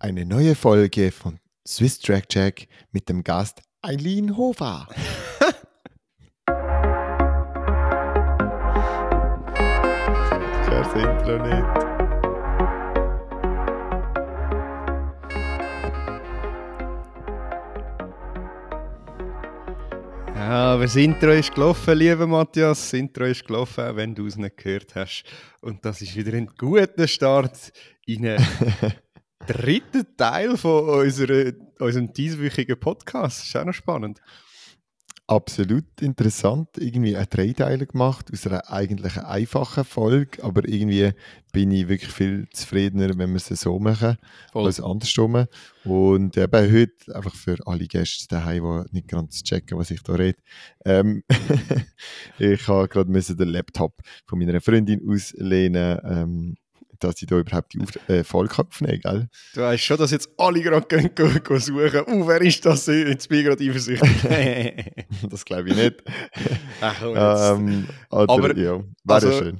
Eine neue Folge von Swiss Track Check mit dem Gast Eileen Hofer. ich höre das Intro nicht. Ja, aber das Intro ist gelaufen, lieber Matthias. Das Intro ist gelaufen, wenn du es nicht gehört hast. Und das ist wieder ein guter Start in dritten Teil von unserer, unserem dieswöchigen Podcast. Das ist auch noch spannend absolut interessant. Irgendwie eine Dreiteile gemacht aus einer eigentlich einfachen Folge, aber irgendwie bin ich wirklich viel zufriedener, wenn wir es so machen, Voll. als andersrum. Und eben heute, einfach für alle Gäste daheim, die nicht ganz checken, was ich da rede. Ähm ich habe gerade den Laptop von meiner Freundin auslehnen. Ähm, dass ich da überhaupt die Auf äh, Folge aufnehmen kann. Du weißt schon, dass jetzt alle gerade gehen, gehen, gehen suchen. Oh, wer ist das? Jetzt bin ich gerade eifersüchtig. das glaube ich nicht. Ach, ähm, oder, Aber ja, wäre also, schön.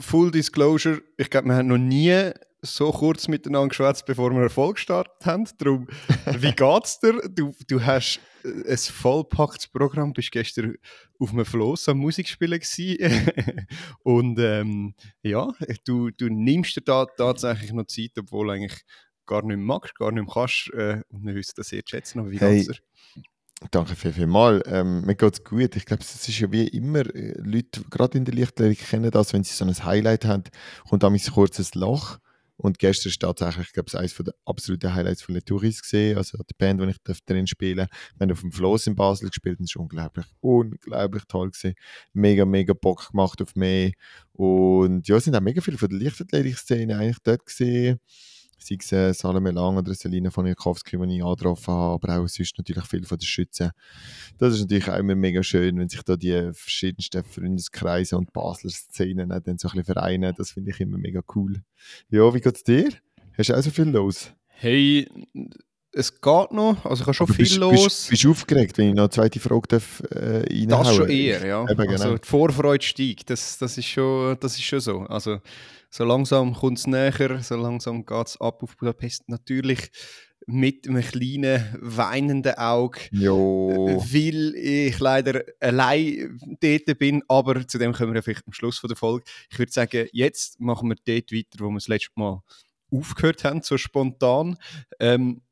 Full Disclosure, ich glaube, wir haben noch nie so kurz miteinander geschwätzt, bevor wir Erfolg gestartet haben. Darum, wie geht's dir? Du, du hast ein vollpacktes Programm, bist gestern auf einem Floss am Musikspielen und ähm, ja, du, du nimmst dir da tatsächlich noch Zeit, obwohl eigentlich gar nicht mehr magst, gar nicht mehr kannst äh, und wir wissen das sehr schätzen. Wie hey. geht's dir? Danke viel, viel mal. Ähm, mir geht es gut. Ich glaube, es ist ja wie immer, äh, Leute, gerade in der Lichtlehre, kennen das, wenn sie so ein Highlight haben, kommt ein kurzes Loch und gestern ist tatsächlich, ich glaube ich, eines der absoluten Highlights von Touris gesehen, also die Band, die ich drin spielen Wir haben auf dem Floss in Basel gespielt und es war unglaublich, unglaublich toll gewesen. Mega, mega Bock gemacht auf mehr. Und ja, es sind auch mega viele von der Leichtathletik-Szene eigentlich dort gesehen sei es äh, Salome Lang oder Selina von Jakowski, die ich angetroffen habe, aber auch sonst natürlich viel von den Schützen. Das ist natürlich auch immer mega schön, wenn sich da die verschiedensten Freundeskreise und Basler Szenen dann so ein bisschen vereinen. Das finde ich immer mega cool. Ja, wie geht es dir? Hast du auch so viel los? Hey, es geht noch, also ich habe schon Aber viel bist, los. Bist, bist du aufgeregt, wenn ich noch eine zweite Frage darf, äh, reinhauen Das schon eher, ja. Eben, genau. Also die Vorfreude steigt, das, das, ist schon, das ist schon so. Also so langsam kommt es näher, so langsam geht es ab auf Budapest. Natürlich mit einem kleinen weinenden Auge, jo. weil ich leider allein dort bin, aber zu dem kommen wir vielleicht am Schluss von der Folge. Ich würde sagen, jetzt machen wir dort weiter, wo wir das letzte Mal aufgehört haben, so spontan. Ähm,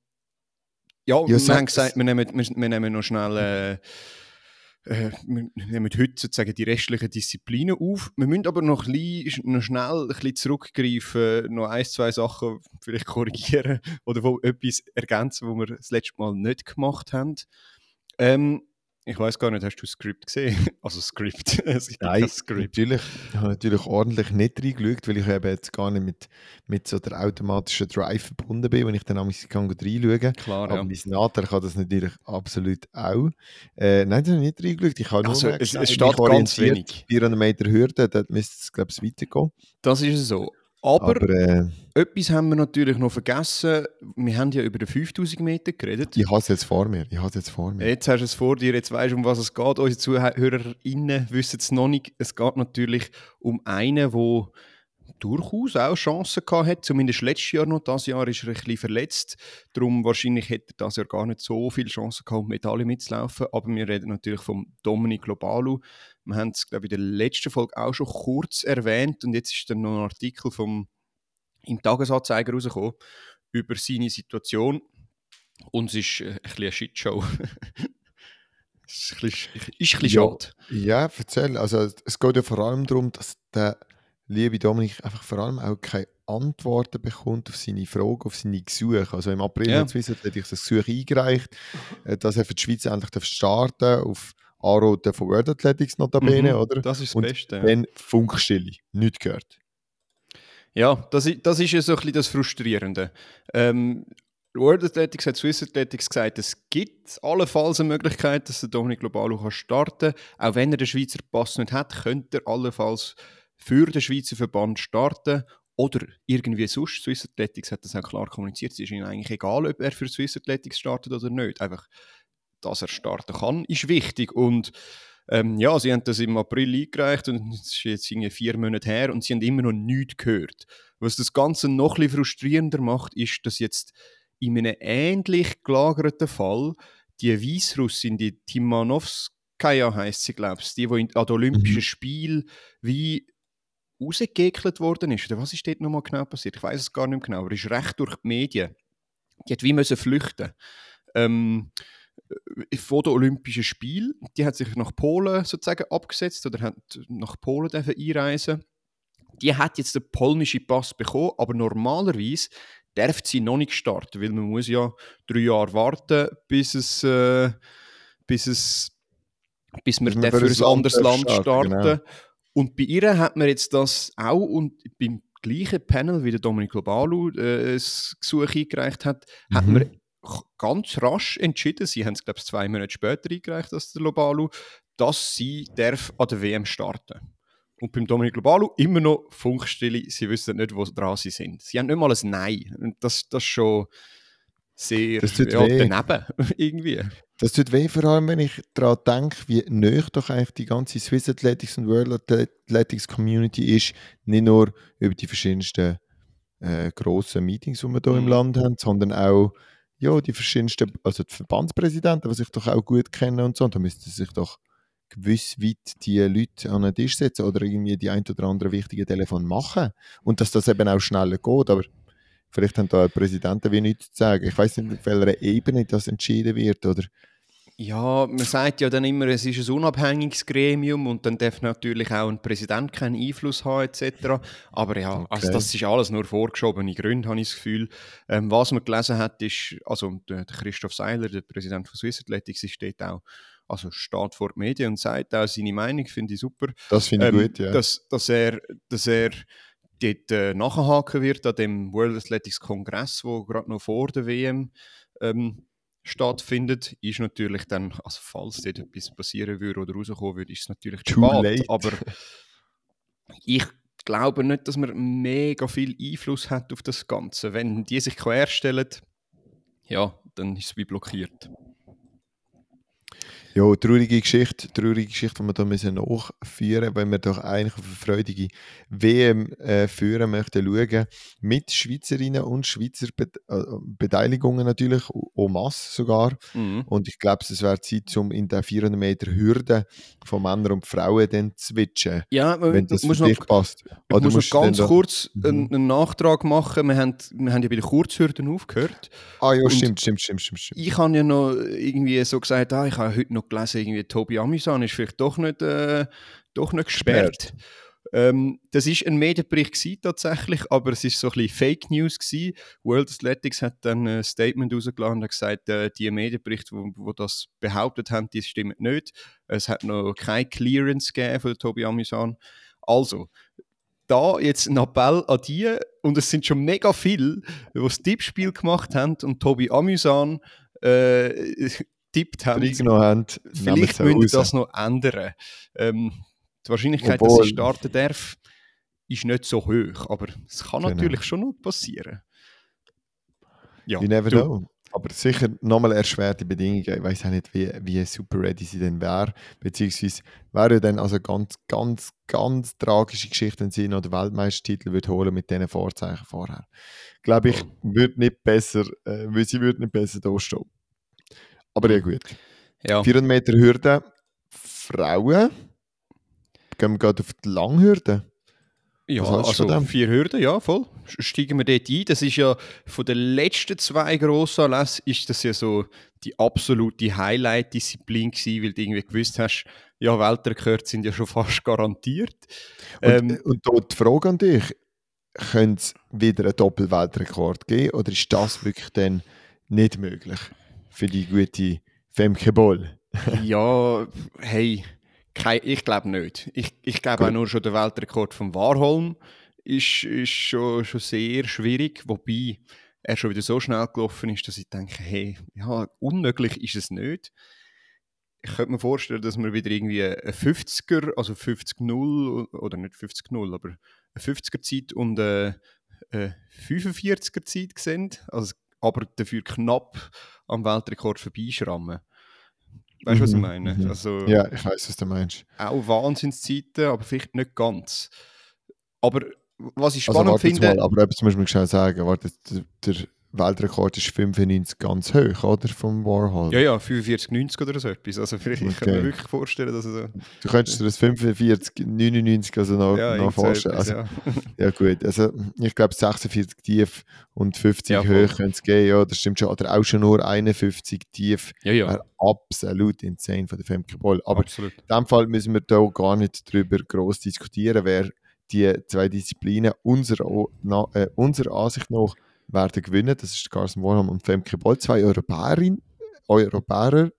ja, ja, wir haben gesagt, wir nehmen, wir, wir nehmen noch schnell... Äh, äh, wir nehmen heute sozusagen die restlichen Disziplinen auf. Wir müssen aber noch, bisschen, noch schnell ein bisschen zurückgreifen, noch ein, zwei Sachen vielleicht korrigieren oder wo etwas ergänzen, was wir das letzte Mal nicht gemacht haben. Ähm, ich weiß gar nicht, hast du das Skript gesehen? Also Skript. Nein, Skript. Natürlich, ich habe natürlich ordentlich nicht reingeschaut, weil ich eben jetzt gar nicht mit, mit so der automatischen Drive verbunden bin, wenn ich dann am kann reinschauen Klar, Aber ja. mein Nater kann das natürlich absolut auch. Äh, nein, da habe ich nicht reingeschaut. Ich habe also, nur es, es steht ganz wenig. 400 Meter Hürde, dort müsste es, glaube ich, weitergehen. Das ist so. Aber, Aber äh, etwas haben wir natürlich noch vergessen. Wir haben ja über die 5000 Meter geredet. Ich habe es jetzt vor mir. Ich habe jetzt vor mir. Jetzt hast du es vor dir, jetzt weißt du, um was es geht. Unsere ZuhörerInnen wissen es noch nicht. Es geht natürlich um einen, der durchaus auch Chancen gehabt hat, zumindest letztes Jahr noch. Das Jahr ist er ein bisschen verletzt. Darum wahrscheinlich hätte er das Jahr gar nicht so viele Chancen gehabt, um Medaillen mitzulaufen. Aber wir reden natürlich vom Dominik Globalu. Wir haben es, glaube ich, in der letzten Folge auch schon kurz erwähnt. Und jetzt ist dann noch ein Artikel vom, im Tagesanzeiger rausgekommen über seine Situation. Und es ist äh, ein bisschen eine Shitshow. ist ein bisschen, ist ein bisschen ja, schade. Ja, erzähl. Also, es geht ja vor allem darum, dass der liebe Dominik einfach vor allem auch keine Antworten bekommt auf seine Fragen, auf seine Gesuche. Also im April ja. hat ich das Gesuch eingereicht, äh, dass er für die Schweiz endlich starten auf Anraten von World Athletics notabene, mhm, oder? Das ist das Und Beste. Ja. Dann Funkstille, nichts gehört. Ja, das, das ist ja so ein bisschen das Frustrierende. Ähm, World Athletics hat Swiss Athletics gesagt, es gibt allenfalls eine Möglichkeit, dass der Dominik Globalo starten kann. Auch wenn er den Schweizer Pass nicht hat, könnte er allenfalls für den Schweizer Verband starten oder irgendwie sonst. Swiss Athletics hat das auch klar kommuniziert. Es ist ihnen eigentlich egal, ob er für Swiss Athletics startet oder nicht. Einfach, dass er starten kann, ist wichtig. Und Ähm, ja, sie haben das im April eingereicht und es ist jetzt irgendwie vier Monate her und sie haben immer noch nichts gehört. Was das Ganze noch ein bisschen frustrierender macht, ist, dass jetzt in einem ähnlich gelagerten Fall die Weißrussin, die Timanovskaya heisst sie, glaube ich, die, die an den Olympischen mhm. Spielen wie rausgeekelt worden ist. Oder was ist dort nochmal genau passiert? Ich weiß es gar nicht mehr genau, aber ist recht durch die Medien. Die hat wie müssen flüchten. Ähm, äh, vor den Olympischen Spielen. Die hat sich nach Polen sozusagen abgesetzt oder hat nach Polen einreisen Die hat jetzt den polnischen Pass bekommen, aber normalerweise darf sie noch nicht starten, weil man muss ja drei Jahre warten, bis es, äh, bis es bis man für ein anderes Land starten. Genau. Und bei ihr hat man jetzt das auch und beim gleichen Panel, wie der Dominik Lobalu äh, das Gesuch eingereicht hat, mhm. hat man ganz rasch entschieden, sie haben es glaube ich zwei Monate später eingereicht als der Lobalu, dass sie darf an der WM starten und beim Dominik Lobalu immer noch Funkstille, sie wissen nicht, wo dran sie sind. Sie haben nicht mal ein Nein. Und das, das ist schon sehr das tut ja, weh. daneben, irgendwie. Das tut weh, vor allem wenn ich daran denke, wie nöch doch eigentlich die ganze Swiss Athletics und World Athletics Community ist, nicht nur über die verschiedensten äh, grossen Meetings, die wir hier mhm. im Land haben, sondern auch ja, die verschiedensten, also die Verbandspräsidenten, die sich doch auch gut kennen und so, und da müsste sich doch gewiss weit die Leute an den Tisch setzen oder irgendwie die ein oder andere wichtige Telefon machen und dass das eben auch schneller geht, aber vielleicht haben da Präsidenten wie nichts zu sagen. Ich weiß nicht, auf welcher Ebene das entschieden wird oder ja, man sagt ja dann immer, es ist ein unabhängiges Gremium und dann darf natürlich auch ein Präsident keinen Einfluss haben etc. Aber ja, also okay. also das ist alles nur vorgeschobene Gründe, habe ich das Gefühl. Ähm, was man gelesen hat, ist, also der, Christoph Seiler, der Präsident von Swiss Athletics, steht auch, also steht vor den Medien und sagt auch seine Meinung, finde ich super. Das finde ich ähm, gut, ja. Dass, dass er, dass er dort äh, nachhaken wird an dem World Athletics Kongress, wo gerade noch vor der WM ähm, stattfindet, ist natürlich dann, also falls dort etwas passieren würde oder rauskommen würde, ist es natürlich Too spät. Late. Aber ich glaube nicht, dass man mega viel Einfluss hat auf das Ganze. Wenn die sich querstellen, ja, dann ist es wie blockiert. Ja, traurige Geschichte, traurige Geschichte, die wir da müssen nachführen wenn wir doch eigentlich auf eine freudige WM äh, führen möchten, schauen, mit Schweizerinnen und Schweizer Be äh, Beteiligungen natürlich, en masse sogar. Mhm. Und ich glaube, es wäre Zeit, um in der 400 Meter Hürde von Männern und Frauen dann zu switchen, ja, wenn das für dich noch, passt. Oder ich muss noch ganz kurz mhm. einen, einen, Nachtrag machen. Wir haben, wir haben ja bei den Kurzhürden aufgehört. Ah ja, stimmt, stimmt, stimmt, stimmt, stimmt. Ich habe ja noch irgendwie so gesagt, ah, ich habe heute noch noch gelesen, irgendwie Tobi Amisan ist vielleicht doch nicht, äh, doch nicht gesperrt. Ähm, das ist ein Medienbericht gewesen, tatsächlich, aber es ist so ein bisschen Fake News gewesen. World Athletics hat dann ein Statement rausgelassen und gesagt, äh, die Medienberichte, wo, wo das behauptet haben, die stimmen nicht. Es hat noch keine Clearance gegeben von Tobi Amisan. Also, da jetzt ein Appell an die, und es sind schon mega viele, die das Tippspiel gemacht haben und Tobi Amusan äh, getippt haben. haben Vielleicht müssen wir das noch ändern. Ähm, die Wahrscheinlichkeit, Obwohl, dass sie starten darf, ist nicht so hoch. Aber es kann genau. natürlich schon noch passieren. Ja, you never du. know. Aber sicher nochmal erschwerte Bedingungen. Ich weiß auch nicht, wie, wie super ready sie denn wäre. Beziehungsweise wäre dann also ganz, ganz, ganz tragische Geschichten sie noch den Weltmeistertitel wird holen mit diesen Vorzeichen vorher. Glaube ich, würde nicht besser, äh, sie würde nicht besser da stehen. Aber ja gut. Ja. 400 Meter Hürde. Frauen. Gehen wir gerade auf die Langhürde. Ja, also vier Hürden, ja, voll. Steigen wir dort ein. Das ist ja von den letzten zwei grossen Anlässen ist das ja so die absolute Highlight-Disziplin gewesen, weil du irgendwie gewusst hast, ja, Weltrekorde sind ja schon fast garantiert. Und, ähm, und dort die Frage an dich, könnte es wieder einen Doppelweltrekord geben oder ist das wirklich dann nicht möglich? Für die gute Femke Boll? ja, hey, kein, ich glaube nicht. Ich, ich glaube auch nur schon der Weltrekord von Warholm ist, ist schon, schon sehr schwierig, wobei er schon wieder so schnell gelaufen ist, dass ich denke, hey, ja, unmöglich ist es nicht. Ich könnte mir vorstellen, dass wir wieder irgendwie ein 50er, also 50-0, oder nicht 50-0, aber eine 50er Zeit und eine, eine 45er Zeit sehen. Also aber dafür knapp am Weltrekord vorbeischrammen. Weißt du, was ich Mhm, meine? mhm. Also, Ja, ich weiß, was du meinst. auch Wahnsinnszeiten, aber vielleicht nicht ganz. Aber was ich Also spannend warte jetzt finde, mal, aber etwas muss man schnell sagen. Warte, der, der Weltrekord ist 95 ganz hoch, oder? Vom Warhol. ja, ja, 45, 90 oder so etwas. Also vielleicht ich kann mir Okay. wirklich vorstellen, dass so. Du könntest dir das 45, 99 also noch, Ja, noch vorstellen. etwas, Also, ja. ja gut, also ich glaube 46 tief und 50 Ja, hoch könnte es gehen, ja, das stimmt schon. Oder auch schon nur 51 tief ja, ja, wäre absolut insane von der Femke Boll. Aber absolut. in dem Fall müssen wir da gar nicht drüber groß diskutieren, wer die zwei Disziplinen unserer, äh, unserer Ansicht nach werden gewinnen. Das ist Carson Warham und Femke Boll, zwei Europäerinnen, Europäerinnen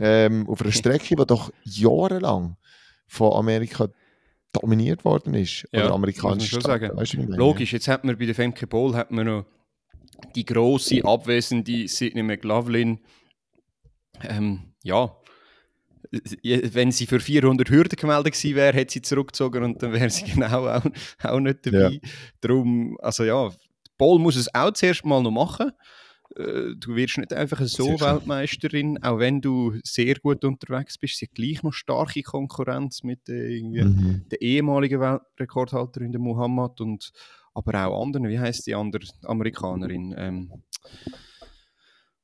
ähm, auf einer Strecke, die doch jahrelang von Amerika dominiert worden ist. Ja, Oder muss amerikanische schon Staaten. sagen. Weißt du? Logisch, jetzt hat man bei der Femke Bowl hat man noch die große abwesende Sidney McLaughlin. Ähm, ja, wenn sie für 400 Hürden gemeldet gewesen wäre, hätte sie zurückgezogen und dann wäre sie genau auch, auch nicht dabei. Darum, also ja, Bowl muss es auch zuerst mal noch machen. Äh, Du wirst nicht einfach so. Weltmeisterin, auch wenn du sehr gut unterwegs bist. Sie hat gleich noch starke Konkurrenz mit äh, Mhm. der ehemalige Weltrekordhalterin der Muhammad und aber auch anderen, wie heißt die andere Amerikanerin? Ähm,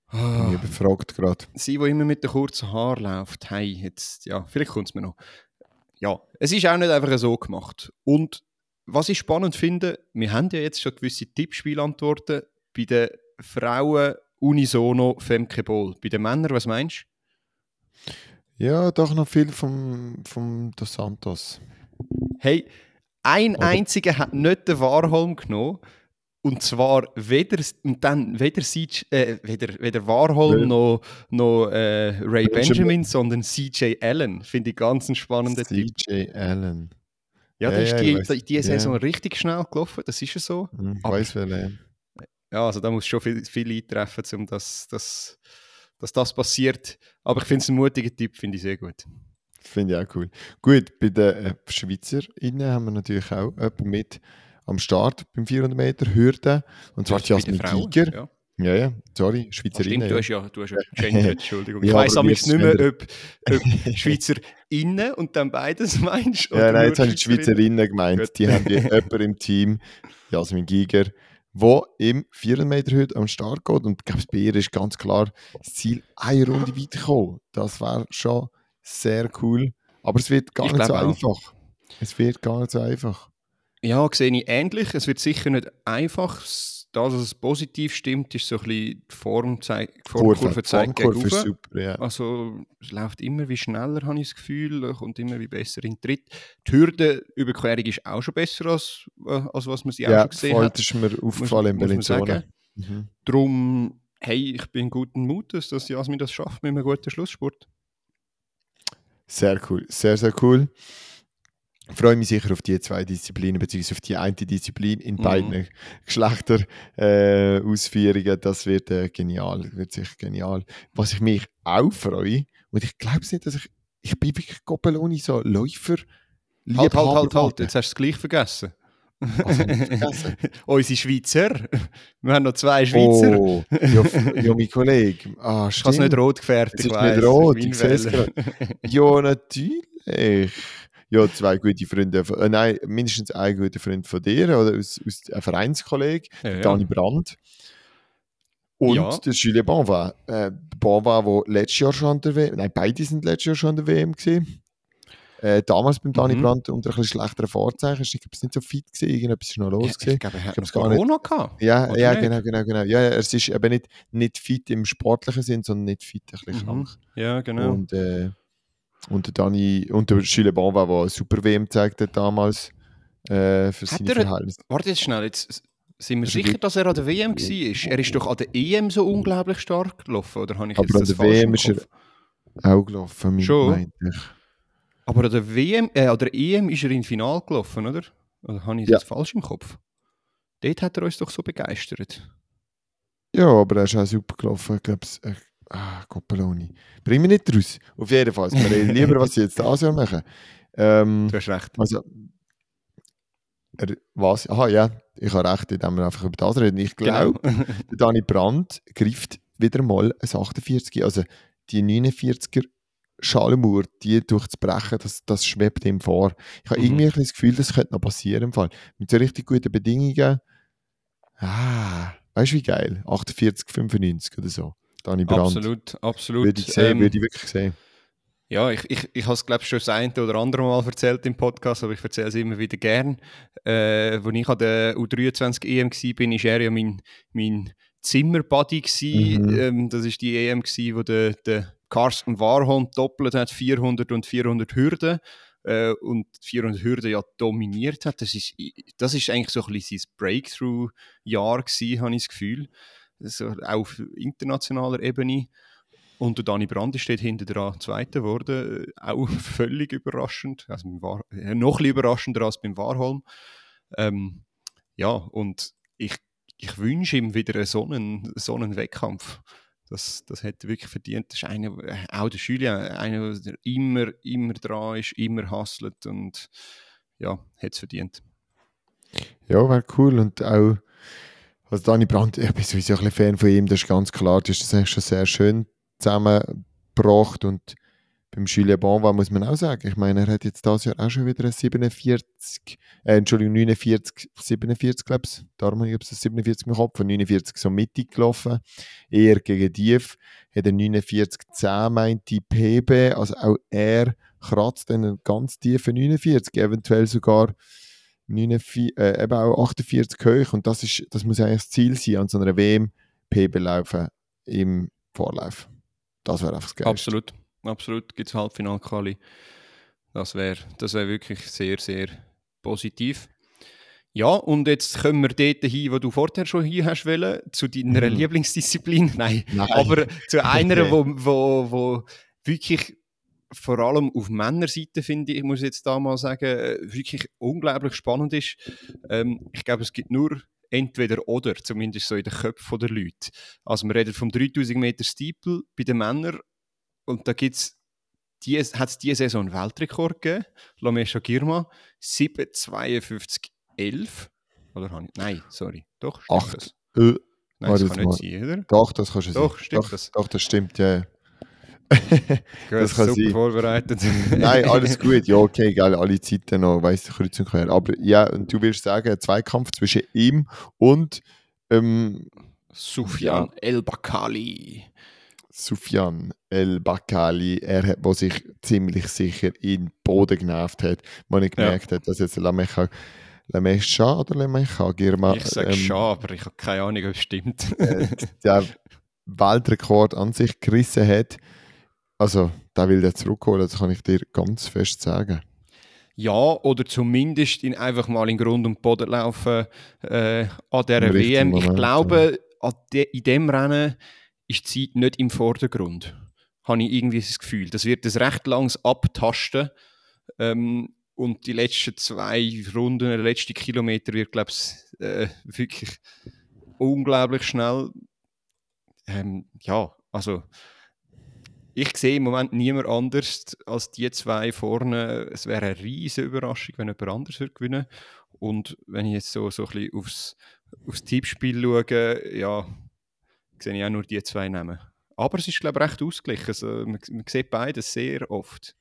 ah, ich befragt gerade. sie, die immer mit den kurzen Haaren läuft. Hey, jetzt, ja, vielleicht kommt es mir noch. Ja, es ist auch nicht einfach so gemacht. Und was ich spannend finde, wir haben ja jetzt schon gewisse Tippspielantworten bei den Frauen unisono Femke Ball. Bei den Männern, was meinst Ja, doch noch viel vom, vom Dos Santos. du? Hey, ein Oder- einziger hat nicht den Warholm genommen. Und zwar weder, und dann weder, CJ, äh, weder, weder Warholm Wel- noch, noch äh, Ray Benjamin. Benjamin, sondern CJ Allen. Finde ich ganz einen spannenden Tipp. CJ Allen. Ja, Ja, der ist die, die. Saison richtig schnell gelaufen, das ist ja so. Hm, Ich weiß welche. Ja, also da muss schon viel, viel eintreffen, um das, das, dass das passiert. Aber ich finde es einen mutigen Tipp, finde ich sehr gut. Finde ich auch cool. Gut, bei den äh, SchweizerInnen haben wir natürlich auch jemanden mit am Start beim 400 Meter Hürde. Und zwar Jasmin Giger. Ja. Ja, ja, sorry, Ah, stimmt, Schweizerinnen. du ja. hast ja, du hast ja gegendert, Entschuldigung. Ich Ja, weiss aber nicht mehr, ob, ob Schweizer innen und dann beides meinst. Ja, nein, jetzt habe ich die Schweizerinnen gemeint. Gut. Die haben jemanden im Team, Jasmin Giger, wo im 400 Meter Hürde am Start geht. Und ich glaube, bei ihr ist ganz klar das Ziel, eine Runde weiterkommen. Das wäre schon sehr cool. Aber es wird gar Ich nicht so auch. einfach. Es wird gar nicht so einfach. Ja, sehe ich ähnlich. Es wird sicher nicht einfach. Das, was es positiv stimmt, ist so ein bisschen die Form Formkurve zeigt Formkurve ist gegenüber. super, ja. Also es läuft immer wie schneller, habe ich das Gefühl, kommt immer wie besser in den Tritt. Die Hürdenüberquerung ist auch schon besser, als, äh, als was man sie auch Ja, schon gesehen hat. das ist mir aufgefallen in muss. Bellinzona. Mhm. Darum, hey, ich bin guten Mutes, dass Jasmin das schafft mit einem guten Schlussspurt. Sehr cool, sehr, sehr cool. Ich freue mich sicher auf die zwei Disziplinen, beziehungsweise auf die eine Disziplin in Mhm. beiden Geschlechter äh, Ausführungen. Das wird äh, genial, wird sicher genial. Was ich mich auch freue, und ich glaube es nicht, dass ich, ich bin wirklich Gobeloni so Läufer. Halt, halt, halt, halt, jetzt hast du es gleich vergessen. Vergessen? Unsere Schweizer. Wir haben noch zwei Schweizer. Oh, ja, ja, mein Kollege. Ah, Ich habe es nicht rot gefärbt, Es ist weiss, nicht rot, ich sehe es Wähler. Ja, natürlich. Ja, zwei gute Freunde, von, äh, nein, mindestens ein guter Freund von dir, oder aus, aus ein Vereinskollege, Ja, ja. Dani Brandt. Und Ja. der Julien Bonvin. Äh, Bonvin, der letztes Jahr schon an der WM, nein, beide sind letztes Jahr schon an der WM gewesen. Äh, damals beim Dani Mhm. Brandt unter ein bisschen schlechteren Vorzeichen. Ich glaube, es nicht so fit gewesen, irgendetwas ist noch los Ich gewesen. glaube, er hat glaub's noch gar nicht. Corona gehabt. Ja, ja, nicht? genau, genau, genau. Ja, ja, es ist eben nicht, nicht fit im sportlichen Sinn, sondern nicht fit ein bisschen Mhm. krank. Ja, genau. Und, äh, und der Dani und der Gilles Bonva, der eine super WM gezeigt hat damals äh, für Hat seine er- Verhältnisse. Warte jetzt schnell, jetzt sind wir Also sicher, dass er an der WM war? Er ist doch an der EM so unglaublich stark gelaufen, oder habe ich Aber jetzt an das der falsch WM ist er-? Auch gelaufen, Schon? meinte ich. Aber an der WM, äh, an der EM ist er in Final gelaufen, oder? Oder habe ich es Ja. falsch im Kopf? Dort hat er uns doch so begeistert. Ja, aber er ist auch super gelaufen. Ich glaube, ah, Coppeloni. Bring mich nicht raus. Auf jeden Fall. Wir reden lieber, was sie jetzt da Jahr machen. Ähm, Du hast recht. also, er, was? Aha, ja, ich habe recht, indem wir einfach über das reden. Ich glaube, Genau. der Dani Brandt greift wieder mal ein 48. Also die 49er Schallmauer, die durchzubrechen, das, das schwebt ihm vor. Ich habe Mhm. irgendwie ein das Gefühl, das könnte noch passieren im Fall. Mit so richtig guten Bedingungen. Ah, weißt du wie geil? 48, 95 oder so. Dani Brandt. Absolut, absolut. Würde ich sehen, Ähm, würde ich wirklich sehen. Ja, ich, ich, ich habe es, glaube ich, schon das eine oder andere Mal erzählt im Podcast, aber ich erzähle es immer wieder gern. Äh, als ich an der U23 EM war, bin, war er ja mein, mein Zimmerbuddy. Mhm. Ähm, das war die EM, gewesen, wo der, der Carsten Warholm doppelt hat, 400 und 400 Hürden. Äh, und 400 Hürden ja dominiert hat. Das ist, das ist eigentlich so ein bisschen sein Breakthrough-Jahr habe ich das Gefühl. So, auch auf internationaler Ebene. Und der Dani Brand steht hinter dran Zweiter geworden. Äh, Auch völlig überraschend. Also War äh, noch ein bisschen überraschender als beim Warholm. Ähm, ja, und ich, ich wünsche ihm wieder so einen, so einen Wettkampf. Das, das hätte er wirklich verdient. Das ist einer, äh, auch der Julien, einer, der immer, immer dran ist, immer hustelt und ja, hätte es verdient. Ja, wäre cool. Und auch, also Dani Brandt, ich bin sowieso ein bisschen Fan von ihm, das ist ganz klar. Du hast das schon sehr schön zusammengebracht. Und beim Julien Bonva muss man auch sagen, ich meine, er hat jetzt dieses Jahr auch schon wieder ein 47, äh, Entschuldigung, 49, 47, glaube ich. Darum habe ich ich, 47 im Kopf, von 49 so mittig gelaufen. Eher gegen Tief. Hat er 49, 10 meint die PB, also auch er kratzt einen ganz tiefen 49, eventuell sogar 49, äh, eben auch 48 hoch. Und das, ist, das muss eigentlich das Ziel sein, an so einer WM PB laufen im Vorlauf. Das wäre einfach das Geilste. Absolut, absolut. Gibt es Halbfinal-Quali. Das wäre das wär wirklich sehr, sehr positiv. Ja, und jetzt kommen wir dort hin, wo du vorher schon hin hast wollen, zu deiner Mhm. Lieblingsdisziplin. Nein, Nein. aber zu einer, Okay. wo, wo, wo wirklich vor allem auf Männerseite, finde ich, muss ich jetzt da mal sagen, äh, wirklich unglaublich spannend ist. Ähm, ich glaube, es gibt nur entweder oder, zumindest so in den Köpfen der Leute. Also wir reden vom 3000 Meter Steeple bei den Männern und da gibt's die, hat es diese Saison einen Weltrekord gegeben, Lamesha Girma, 7,52,11. Oder habe ich, nein, sorry, doch, stimmt Acht. das? Äh, Nein, das kann nicht sein, oder? doch, das kannst du Doch, sein. stimmt doch, das. Doch, das stimmt, ja. ja. Das kann super sein. vorbereitet. Nein, alles gut. Ja, okay, geil, alle Zeiten noch, weiss ich, kreuz und quer. Aber ja, und du willst sagen, ein Zweikampf zwischen ihm und ähm, Sufjan El-Bakali. Sufjan El Bakali, er hat, wo sich ziemlich sicher in den Boden genervt hat, wo er gemerkt hat, dass jetzt Lamecha, Lamesha oder Lamecha Girma Ich sage ähm, schon, aber ich habe keine Ahnung, ob es stimmt. äh, der Weltrekord an sich gerissen hat. Also, da will er zurückholen, das kann ich dir ganz fest sagen. ja, oder zumindest ihn einfach mal in Grund und Boden laufen äh, an dieser Im WM. ich Moment, glaube, an de, in dem Rennen ist die Zeit nicht im Vordergrund. Habe ich irgendwie das Gefühl. Das wird ein recht langes Abtasten. Ähm, und die letzten zwei Runden, der letzte Kilometer wird, glaube ich, äh, wirklich unglaublich schnell. Ähm, ja, also ich sehe im Moment niemand anders als die zwei vorne. Es wäre eine riesige Überraschung, wenn jemand anders würde gewinnen Und wenn ich jetzt so, so ein bisschen aufs, aufs Tippspiel schaue, ja, sehe ich auch nur die zwei Namen. Aber es ist, glaube ich, recht ausgeglichen. Also, man, man sieht beides sehr oft.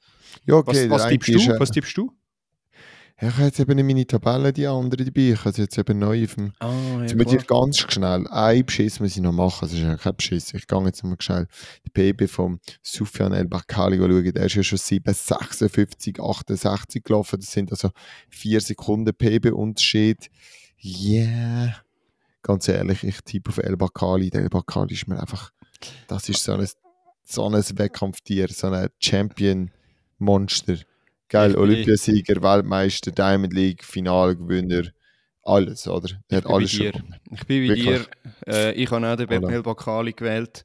Ja, okay, was, was tippst du? äh, Was tippst du? Ja, ich habe jetzt eben in meine Tabelle die andere dabei. Ich habe sie jetzt eben neu auf dem. Ah, Jetzt muss ich ganz schnell. Ein Beschiss muss ich noch machen. Das ist ja kein Beschiss. Ich gehe jetzt mal schnell die PB vom Sufjan El Bakali schauen. Der ist ja schon 7, 56, 68 gelaufen. Das sind also 4 Sekunden PB-Unterschied. Yeah. Ganz ehrlich, ich tippe auf El Bakali. Der El Bakali ist mir einfach. Das ist so ein, so ein Wettkampftier, so ein Champion-Monster. Geil, Olympiasieger, Weltmeister, Diamond League, Finalgewinner, alles, oder? Der hat Ich bin alles bei schon. dir. Ich bin Wirklich. dir. Äh, ich habe auch den Voilà. El Bakali gewählt.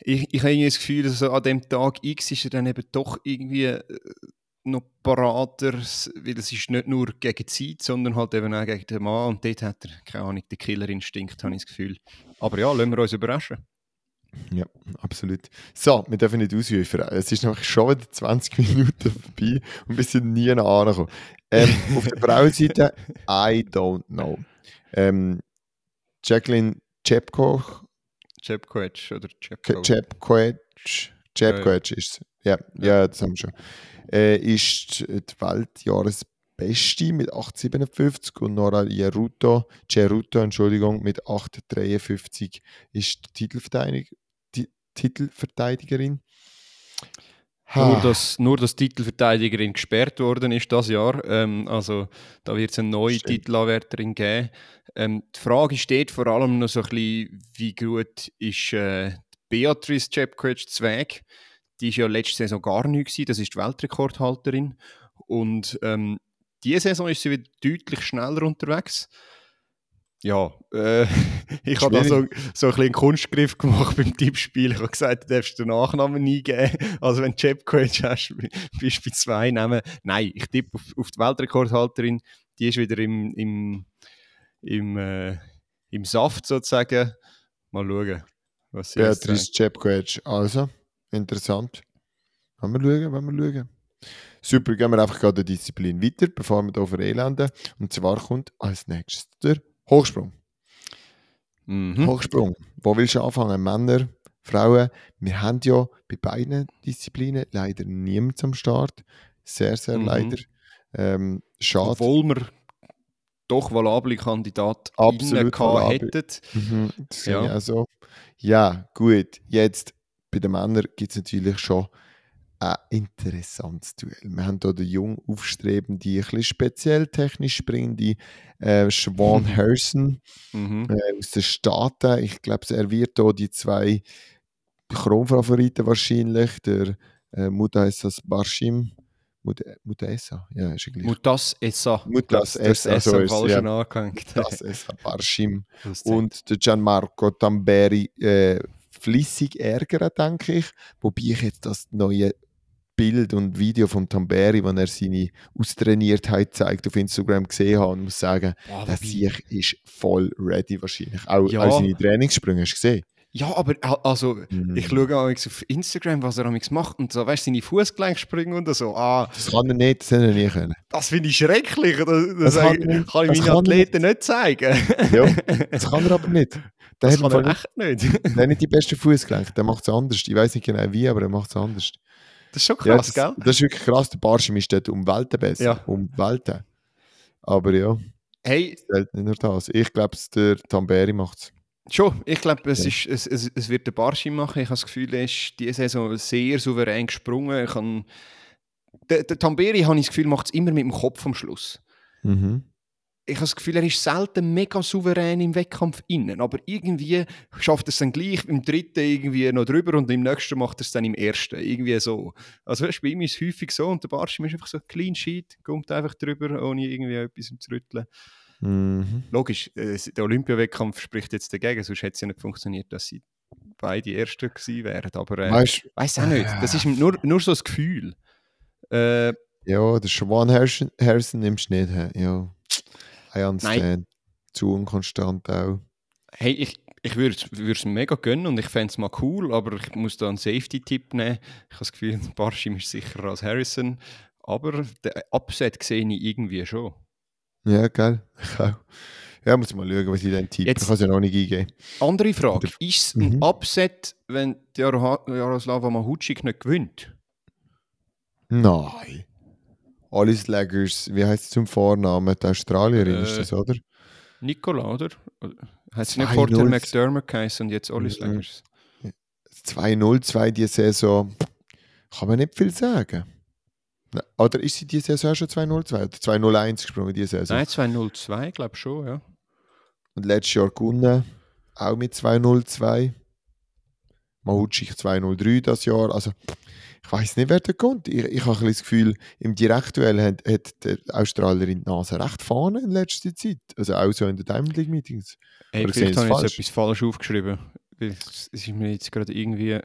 Ich, ich habe irgendwie das Gefühl, dass an dem Tag X ist er dann eben doch irgendwie äh, noch parater, weil es ist nicht nur gegen die Zeit, sondern halt eben auch gegen den Mann und dort hat er, keine Ahnung, den Killerinstinkt, habe ich das Gefühl. Aber ja, lassen wir uns überraschen. Ja, absolut. So, wir dürfen nicht ausrufen. Es ist nämlich schon wieder 20 Minuten vorbei und wir sind nie angekommen. Ähm, auf der Frauenseite, I don't know. Ähm, Jacqueline Chepkoch, Quetsch oder Ja, ja. Quetsch ist es. Ja, ja, das haben wir schon. Äh, ist die Weltjahresbeste mit 8,57 und Nora Jeruto, Ceruto, Entschuldigung, mit 8,53 ist die Titelverteidig Titelverteidigerin. Nur Ha. dass, nur, dass Titelverteidigerin gesperrt worden ist das Jahr. Ähm, also da wird es eine neue Stimmt. Titelanwärterin geben. Ähm, die Frage steht vor allem noch so ein bisschen, wie gut ist äh, Beatrice Jepquetsch Zweig. Die ist ja letzte Saison gar nicht gewesen. Das ist die Weltrekordhalterin. Und ähm, diese Saison ist sie wieder deutlich schneller unterwegs. Ja, äh, ich habe da so, so ein bisschen einen Kunstgriff gemacht beim Tippspiel. Ich habe gesagt, du darfst den Nachnamen eingeben. Also wenn du Jepquetsch hast, bist du bei zwei Namen. Nein, ich tippe auf, auf die Weltrekordhalterin. Die ist wieder im, im, im, äh, im Saft sozusagen. Mal schauen, was sie Beatrice Quetsch. Also, interessant. Wollen wir schauen, wollen wir schauen. Super, gehen wir einfach gerade die Disziplin weiter, bevor wir hier verelenden. Und zwar kommt als nächstes der Hochsprung. Mhm. Hochsprung. Wo willst du anfangen? Männer, Frauen? Wir haben ja bei beiden Disziplinen leider niemand am Start. Sehr, sehr Mhm. leider. Ähm, schade. Obwohl wir doch valable Kandidaten valabel. hätten. Mhm, das Ja. so. Ja, gut. Jetzt bei den Männern gibt es natürlich schon ein interessantes Duell. Wir haben hier den jung aufstrebende, ein bisschen speziell technisch springende äh, Siobhan Harrison Mhm. äh, aus den Staaten. Ich glaube, er wird hier die zwei Kronfavoriten wahrscheinlich, der äh, Mutaisas Barshim. Mut- ja, ist ja gleich. Mutas Essa. Mutas das Essa, so ist es, falschen ja. angehängt. Mutaisa Barshim. Das und der Gianmarco Tamberi äh, flüssig ärgern, denke ich. Wobei ich jetzt das neue Bild und Video von Tamberi, wo er seine Austrainiertheit zeigt, auf Instagram gesehen habe und muss sagen, Boah, der Sieg ist voll ready wahrscheinlich. Auch, Ja. auch seine Trainingssprünge, hast du gesehen? Ja, aber a- also, Mhm. ich schaue auch auf Instagram, was er amigs macht und so, weißt du, seine Fußgelenkssprünge und so. Ah, Das kann er nicht, das hätte er nie können. das finde ich schrecklich. Das, das, Das kann ich- kann ich das meinen Athleten nicht zeigen. Ja, das kann er aber nicht. Der Das hat, kann er nicht, echt nicht. der hat nicht die besten Fußgelenke, der macht es anders. Ich weiß nicht genau wie, aber er macht es anders. Das ist schon Ja, krass, das, gell? das ist wirklich krass. Der Barschim ist dort um Welten besser. Ja. Um Welten. Aber ja, Hey, nicht nur das. Ich glaube, der Tamberi macht es. Schon, ich glaube, es, Ja. ist- es, es, es wird der Barschim machen. Ich habe das Gefühl, er ist diese Saison sehr souverän gesprungen. Ich kann, der, der Tamberi, habe ich das Gefühl, macht es immer mit dem Kopf am Schluss. Mhm. Ich habe das Gefühl, er ist selten mega souverän im Wettkampf innen, aber irgendwie schafft er es dann gleich im dritten irgendwie noch drüber und im nächsten macht er es dann im ersten. Irgendwie so. Also weißt, bei ihm ist es häufig so und der Barschim ist einfach so clean sheet, kommt einfach drüber, ohne irgendwie etwas zu rütteln. Mhm. Logisch, äh, der Olympiawettkampf spricht jetzt dagegen, sonst hätte es ja nicht funktioniert, dass sie beide Erste gewesen wären. Aber äh, Weißt du, weiß auch nicht. Das ist nur, nur so das Gefühl. Äh, ja, der Siobhan Harrison, Harrison nimmst du nicht. Ja, I understand. Zu unkonstant auch. hey, ich, ich würde es mega gönnen und ich fände es mal cool, aber ich muss da einen Safety-Tipp nehmen. Ich habe das Gefühl, Barschim ist sicherer als Harrison. Aber den Upset sehe ich irgendwie schon. Ja, geil. Ich auch. Ja, muss ich mal schauen, was ich dann tippe. Jetzt- Ich kann es ja noch nicht eingeben. Andere Frage: Ist es ein Mhm. Upset, wenn Jaroslava Mahucik nicht gewinnt? Nein. Alice Leggers, wie heißt es zum Vornamen? Die Australierin ist Äh, das, oder? Nicola, oder? Hat sie nicht 2-0. vorher McDermott geheißen und jetzt Ollis Mhm. Leggers? 2-0-2 diese Saison. Kann man nicht viel sagen. Oder ist sie diese Saison schon 2-0-2 oder 2-0-1 gesprungen diese Saison? Nein, 202, glaube ich schon, ja. Und letztes Jahr gewonnen, auch mit 2-0-2. Mahutschik 2-0-3 das Jahr. Also, ich weiß nicht, wer da kommt. Ich, ich habe ein das Gefühl, im Direktduell hat, hat der Australierin die Nase recht vorne in letzter Zeit. Also auch so in den Diamond League Meetings. Hey, Oder vielleicht ich habe ich jetzt etwas falsch aufgeschrieben. Es ist mir jetzt gerade irgendwie. Hast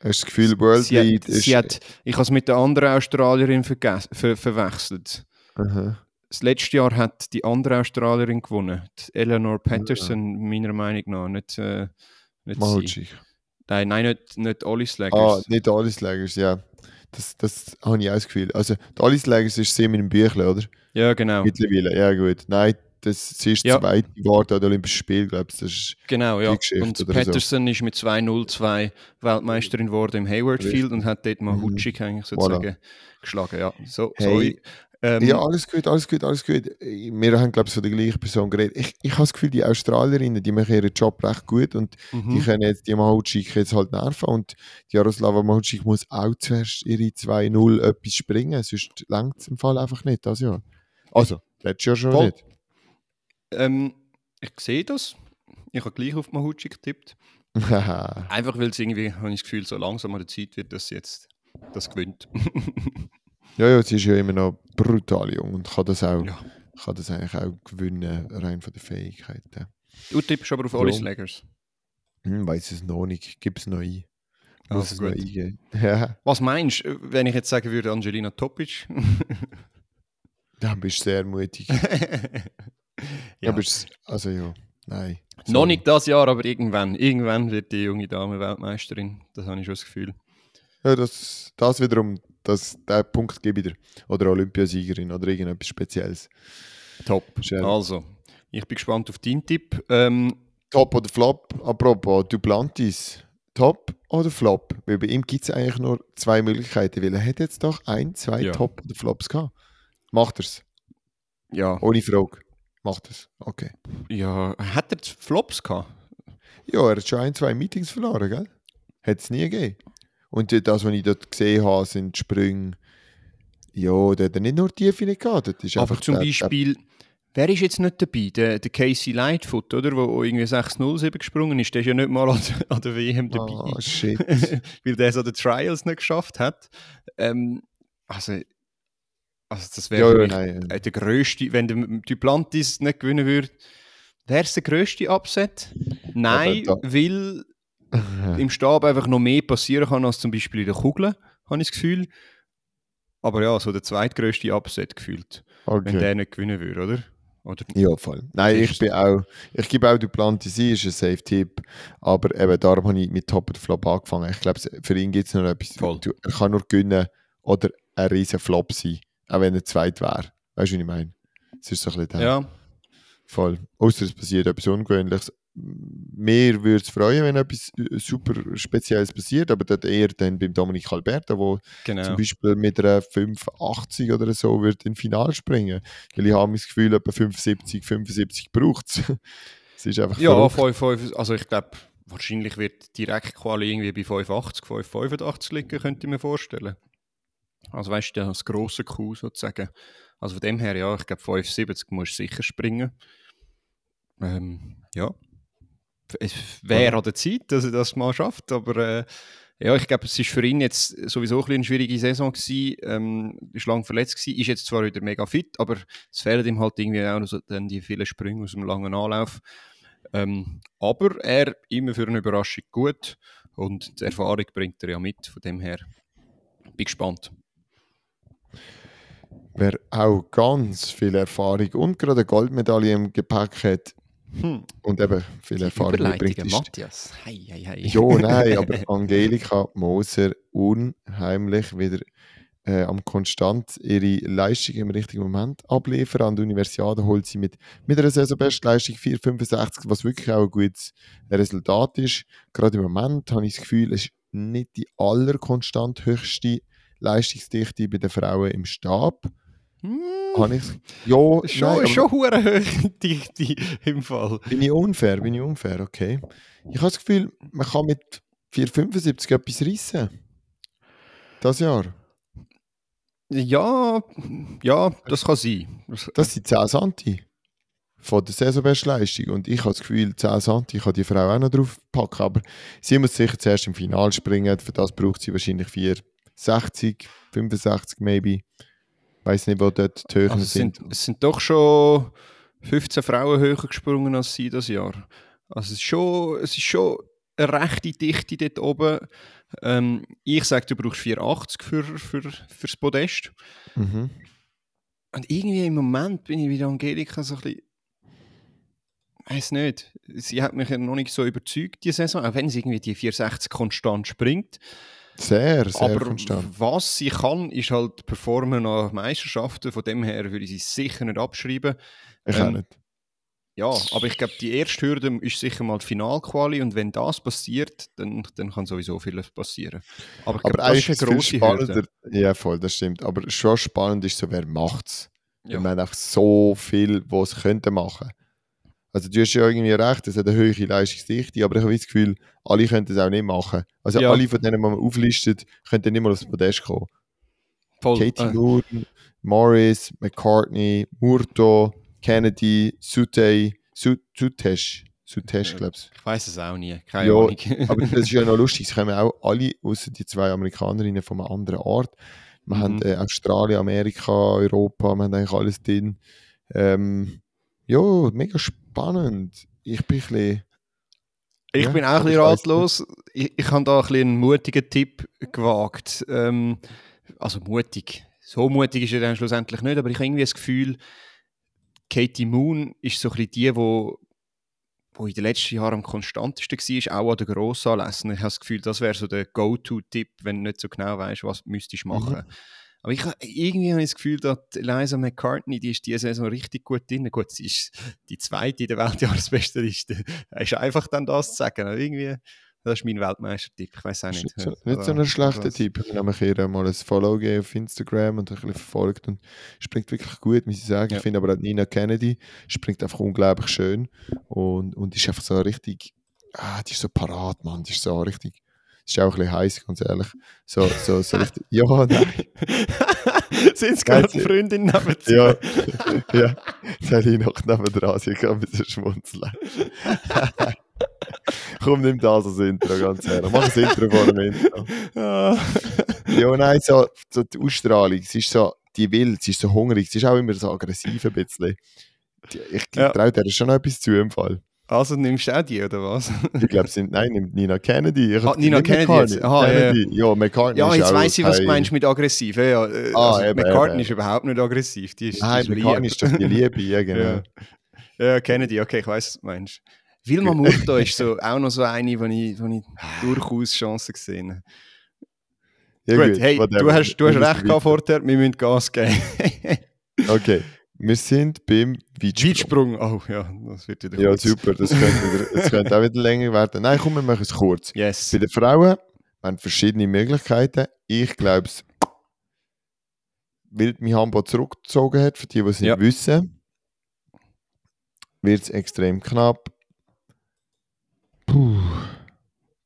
du das Gefühl, World sie hat, Lead ist. sie hat, ich habe es mit der anderen Australierin ver verwechselt. Aha. Das letzte Jahr hat die andere Australierin gewonnen. Die Eleanor Patterson, meiner Meinung nach. Nicht, äh, nicht sie. Nein, nein, nicht, nicht Alice Ah, Leggers. nicht Alice Leggers, ja. Das, das habe ich auch das Gefühl. Also, die Alice Leggers ist sie mit dem Büchle, oder? ja, genau. Mittlerweile, ja gut. Nein, das, sie ist Ja. zweite geworden an den Olympischen Spielen, glaube ich. Das ist Genau, ja. Und oder so. Patterson ist mit 2-0-2 Weltmeisterin geworden im Hayward. Field und hat dort mal Mhm. Hutschig eigentlich sozusagen geschlagen. Ja, so, Hey. Ähm, Ja, alles gut, alles gut, alles gut. Wir haben, glaube ich, von der gleichen Person geredet. Ich, ich habe das Gefühl, die Australierinnen, die machen ihren Job recht gut und die mhm. können jetzt die Mahutschik jetzt halt nerven und die Jaroslava Mahutschik muss auch zuerst ihre 2-0 etwas springen, sonst längt es im Fall einfach nicht das Jahr. Also, letztes Jahr schon Voll. nicht. ähm, ich sehe das. Ich habe gleich auf Mahutschig getippt. Einfach weil es irgendwie, habe ich das Gefühl, so langsam an der Zeit wird, dass sie jetzt das gewinnt. ja, ja, sie ist ja immer noch brutal jung und kann das auch, Ja. kann das eigentlich auch gewinnen, rein von der Fähigkeiten. du tippst aber auf So. Alice Leggers. Hm, weiß es noch nicht, gib es noch ein. Muss es noch gut. eingehen. Ja, Was meinst du, wenn ich jetzt sagen würde, Angelina Topic? dann bist du sehr mutig. ja. Aber also ja, nein. Noch Sorry. nicht das Jahr, aber irgendwann. Irgendwann wird die junge Dame Weltmeisterin. Das habe ich schon das Gefühl. Ja, das, das wiederum, das, der Punkt gebe ich dir. Oder Olympiasiegerin oder irgendetwas Spezielles. Top. Schön. Also, ich bin gespannt auf deinen Tipp. Ähm, Top oder Flop? Apropos, Duplantis. Top oder Flop? Weil bei ihm gibt es eigentlich nur zwei Möglichkeiten, weil er hat jetzt doch ein, zwei Ja. Top oder Flops gehabt. Macht er's? ja, Ohne Frage. Macht es. Okay. ja, hat er Flops gehabt? Ja, er hat schon ein, zwei Meetings verloren, gell? Hat es nie gegeben. Und das, was ich dort gesehen habe, sind Sprünge. Ja, der hat nicht nur Tiefe nicht gehabt. Das ist Aber zum der- der- Beispiel, wer ist jetzt nicht dabei? Der, der Casey Lightfoot, oder? Wo irgendwie 6-0-7 gesprungen ist, der ist ja nicht mal an, der- an der WM dabei. Ah, shit. weil der so die Trials nicht geschafft hat. Ähm, also, also, das wäre ja, ja, nein. äh, der grösste, wenn der Duplantis nicht gewinnen würde, wäre es der grösste Upset? Nein, weil im Stab einfach noch mehr passieren kann als zum Beispiel in der Kugel, habe ich das Gefühl. Aber ja, so der zweitgrößte Upset gefühlt, wenn Okay. der nicht gewinnen würde, oder? oder Ja, voll. Nein, ich bin auch, ich gebe auch Duplantis ein, ist ein Safe-Tipp. Aber eben darum habe ich mit Top oder Flop angefangen. Ich glaube, für ihn gibt es noch etwas. Voll. Er kann nur gewinnen oder ein riesen Flop sein, auch wenn er zweit wäre. Weißt du, was ich meine? Es ist so ein bisschen der- ja, Voll. Außer es passiert etwas Ungewöhnliches. Mir würde es freuen, wenn etwas äh, super Spezielles passiert, aber dort eher dann beim Dominik Alberto, wo genau. zum Beispiel mit einer 580 oder so wird in Final springen. Weil ich habe das Gefühl, etwa 75, 75 braucht es. Es ist einfach Ja, verrückt. 5, 5, also ich glaube, wahrscheinlich wird direkt Quali irgendwie bei 580, 585 liegen, könnte ich mir vorstellen. Also weißt du, das grosse Kuh sozusagen. Also von dem her, ja, ich glaube 570 musst du sicher springen. Ähm, ja. Es wäre an der Zeit, dass er das mal schafft, aber äh, ja, ich glaube, es ist für ihn jetzt sowieso ein eine schwierige Saison gewesen. Ähm, ist lang verletzt gewesen, ist jetzt zwar wieder mega fit, aber es fehlen ihm halt irgendwie auch noch so dann die vielen Sprünge aus dem langen Anlauf. Ähm, aber er immer für eine Überraschung gut und die Erfahrung bringt er ja mit. Von dem her bin gespannt. Wer auch ganz viel Erfahrung und gerade eine Goldmedaille im Gepäck hat Hm. und eben viel Erfahrung mitbringt, Matthias. Hei, hei, hei. Ja, nein, aber Angelika Moser unheimlich wieder äh, am konstant ihre Leistung im richtigen Moment abliefern. An der Universiade holt sie mit, mit einer Saisonbestleistung 4,65, was wirklich auch ein gutes Resultat ist. Gerade im Moment habe ich das Gefühl, es ist nicht die allerkonstant höchste Leistungsdichte bei den Frauen im Stab. Hm. Habe ich ja, Schon, nein, schon hure hoch Dichte im Fall. bin ich unfair, bin ich unfair, okay. Ich habe das Gefühl, man kann mit 4,75 etwas reissen. Das Jahr. Ja, ja, das kann sein. Das, Das sind 10 Santi von der Saisonbestleistung. Und ich habe das Gefühl, 10 Santi kann die Frau auch noch drauf packen. Aber sie muss sicher zuerst im Finale springen. Für das braucht sie wahrscheinlich 4,60, 65 maybe. Ich weiß nicht, wo dort die Höhen also es, sind. sind, es sind doch schon 15 Frauen höher gesprungen als sie das Jahr. Also es ist schon, es ist schon eine rechte Dichte dort oben. Ähm, ich sage, du brauchst 480 für, für, fürs Podest. Mhm. Und irgendwie im Moment bin ich wieder Angelika so ein bisschen. Weiß nicht. Sie hat mich ja noch nicht so überzeugt, die Saison, auch wenn sie irgendwie die 460 konstant springt. Sehr, sehr Aber konstant. was sie kann, ist halt performen nach Meisterschaften. Von dem her würde ich sie sicher nicht abschreiben. Ich auch ähm, nicht. Ja, aber ich glaube, die erste Hürde ist sicher mal die Finalquali und wenn das passiert, dann, dann kann sowieso vieles passieren. Aber, ich glaub, aber eigentlich ist eine grosse Hürde. Ja, voll, das stimmt. Aber schon spannend ist so, wer macht es. Ja. Wir haben einfach so viel, was es könnte machen. Also du hast ja irgendwie recht, es hat eine höhere Leistungsdichte, aber ich habe das Gefühl, alle könnten es auch nicht machen. Also ja. alle von denen, die man auflistet, könnten nicht mal aufs Podest kommen. Voll. Katie äh. Gordon, Morris, McCartney, Murto, Kennedy, Sutey, Sutesh. Sutesh, glaube ich. Ich weiß es auch nie, keine ja, Ahnung. aber das ist ja noch lustig, es kommen auch alle, außer die zwei Amerikanerinnen von einer anderen Art. Wir mhm. haben äh, Australien, Amerika, Europa, wir haben eigentlich alles drin. Ähm, ja, mega spannend. Ich bin ein bisschen... Ich ja, bin auch ein bisschen ratlos. Ich, ich habe da ein bisschen einen mutigen Tipp gewagt. Ähm, also mutig. So mutig ist er dann schlussendlich nicht, aber ich habe irgendwie das Gefühl, Katie Moon ist so ein bisschen die, wo, wo in den letzten Jahren am konstantesten war, auch an den Grossanlässen. Ich habe das Gefühl, das wäre so der Go-To-Tipp, wenn du nicht so genau weißt, was du müsstest machen. Mhm. Aber ich, irgendwie habe ich das Gefühl, dass Eliza McCartney, die ist diese Saison richtig gut drin. Gut, sie ist die zweite in der Weltjahresbestenliste. ist einfach dann das zu sagen. Aber irgendwie das ist mein Weltmeistertipp. Ich weiß auch nicht. Nicht so, nicht so ein schlechter Tipp. Ich habe ihr mal ein Follow gegeben auf Instagram und ein bisschen verfolgt und springt wirklich gut, muss ich sagen. Ja. Ich finde aber auch Nina Kennedy springt einfach unglaublich schön und, und ist einfach so richtig, ah, die ist so parat, Mann. Die ist so richtig, ist auch ein bisschen heiß, ganz ehrlich. So, so, so richtig, ja, nein. Sind es gerade Freundin neben Ja, ja. Sally noch neben dran, sie kann ein bisschen schmunzeln. Komm, nimm das als Intro, ganz ehrlich. Mach ein Intro vor dem Intro. ja, nein, so, so die Ausstrahlung, sie ist so, die will, sie ist so hungrig, sie ist auch immer so aggressiv ein bisschen. Ich ja. traue dir schon noch etwas zu im Fall. Also nimmst du auch die, oder was? ich glaube, nein, nimmt Nina Kennedy. Ich ah, Nina Kennedy McCartney. Aha, Kennedy. Ja, ja. McCartney Ja, jetzt weiss ich, was du meinst mit aggressiv. Ja, ah, also eben, McCartney eben. ist überhaupt nicht aggressiv. Die ist, nein, die ist McCartney ist doch die Liebe, ja, genau. ja. ja, Kennedy, okay, ich weiß, was du meinst. Vilma Murto ist so, auch noch so eine, wo ich, wo ich durchaus Chancen gesehen habe. Ja, gut, gut, hey, du hast, du hast recht gehabt vorher, wir müssen Gas geben. okay, wir sind beim Weitsprung. Weitsprung, oh ja, das wird wieder Ja, kurz. super, das könnte, wieder, das könnte auch wieder länger werden. Nein, komm, wir machen es kurz. Yes. Bei den Frauen haben verschiedene Möglichkeiten. Ich glaube es, weil mein Handball zurückgezogen hat, für die, die es nicht ja. wissen, wird es extrem knapp. Puh.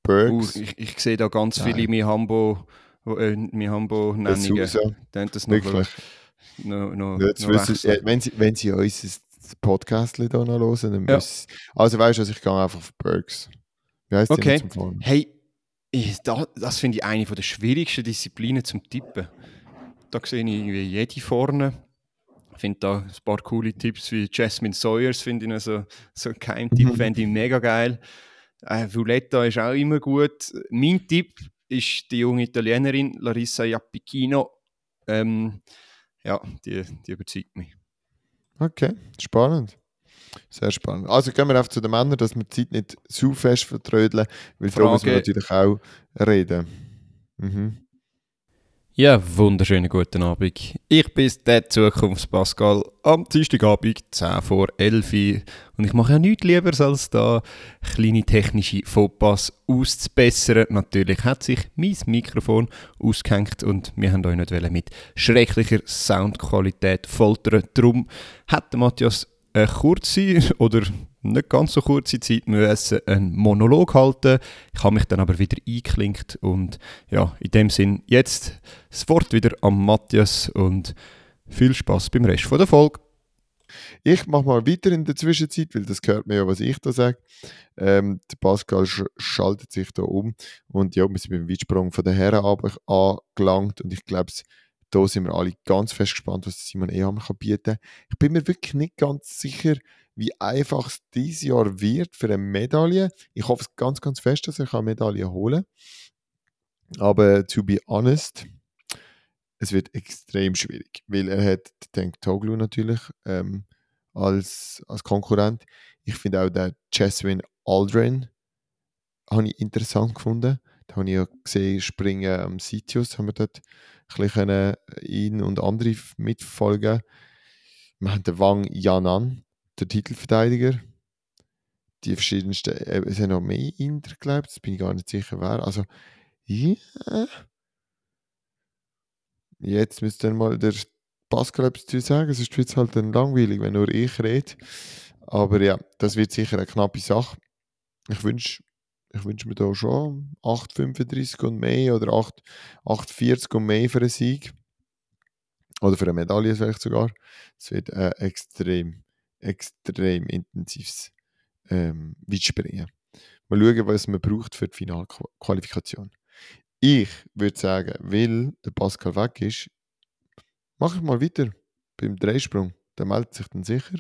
Burks. Uh, ich, ich sehe da ganz Nein. viele Mihambo, äh, Mihambo-Nennungen. Das noch Wirklich? Noch, noch, noch wissen, ja, wenn, sie, wenn sie uns Podcast hier noch hören, dann ja. müssen Also weißt du, ich gehe einfach auf Burks. Wie heißt okay. zum Fahren? Hey, das finde ich eine der schwierigsten Disziplinen zum Tippen. Da sehe ich irgendwie jede vorne. Ich finde da ein paar coole Tipps wie Jasmine Sawyers, finde ich so, so ein Keimtipp, mhm. fände ich mega geil. Äh, Valletta ist auch immer gut. Mein Tipp ist die junge Italienerin Larissa Jappichino. Ähm, ja, die, die überzeugt mich. Okay, spannend. Sehr spannend. Also gehen wir einfach zu den Männern, dass wir die Zeit nicht zu fest vertrödeln, weil darüber müssen wir natürlich auch reden. Mhm. Ja, wunderschönen guten Abend. Ich bin der Zukunftspascal am Dienstagabend 10 vor 11 Uhr und ich mache ja nichts lieber, als da kleine technische Fauxpas auszubessern. Natürlich hat sich mein Mikrofon ausgehängt und wir haben euch nicht mit schrecklicher Soundqualität foltern. Darum hat Matthias eine kurze oder nicht ganz so kurze Zeit müssen einen Monolog halten. Ich habe mich dann aber wieder eingeklinkt und ja, in dem Sinn jetzt das Wort wieder an Matthias und viel Spaß beim Rest der Folge. Ich mache mal weiter in der Zwischenzeit, weil das gehört mir ja, was ich da sage. Ähm, der Pascal sch schaltet sich da um und ja, wir sind beim Weitsprung von der Herren angelangt und ich glaube, da sind wir alle ganz fest gespannt, was Simon Ehammer kann bieten kann. Ich bin mir wirklich nicht ganz sicher, wie einfach es dieses Jahr wird für eine Medaille. Ich hoffe es ganz, ganz fest, dass er eine Medaille holen kann. Aber to be honest, es wird extrem schwierig, weil er hat Tank Toglu natürlich ähm, als, als Konkurrent. Ich finde auch der Jeswin Aldrin habe ich interessant gefunden. Habe ich ja gesehen, springen am Sitius, haben wir dort ein bisschen ihn und andere mitfolgen. Wir haben den Wang Yanan, der Titelverteidiger. Die verschiedensten, äh, es sind noch mehr Inder, glaube ich, bin ich gar nicht sicher, wer. Also, ja. Jetzt müsste dann mal der Pascal etwas zu sagen, sonst wird es halt dann langweilig, wenn nur ich rede. Aber ja, das wird sicher eine knappe Sache. Ich wünsche ich wünsch mir da schon 8,35 und mehr oder 8, 8,40 und mehr für einen Sieg. Oder für eine Medaille vielleicht sogar. Es wird ein extrem, extrem intensives ähm, Weitspringen. Mal schauen, was man braucht für die Finalqualifikation. Ich würde sagen, weil der Pascal weg ist, mache ich mal weiter beim Dreisprung. Der meldet sich dann sicher.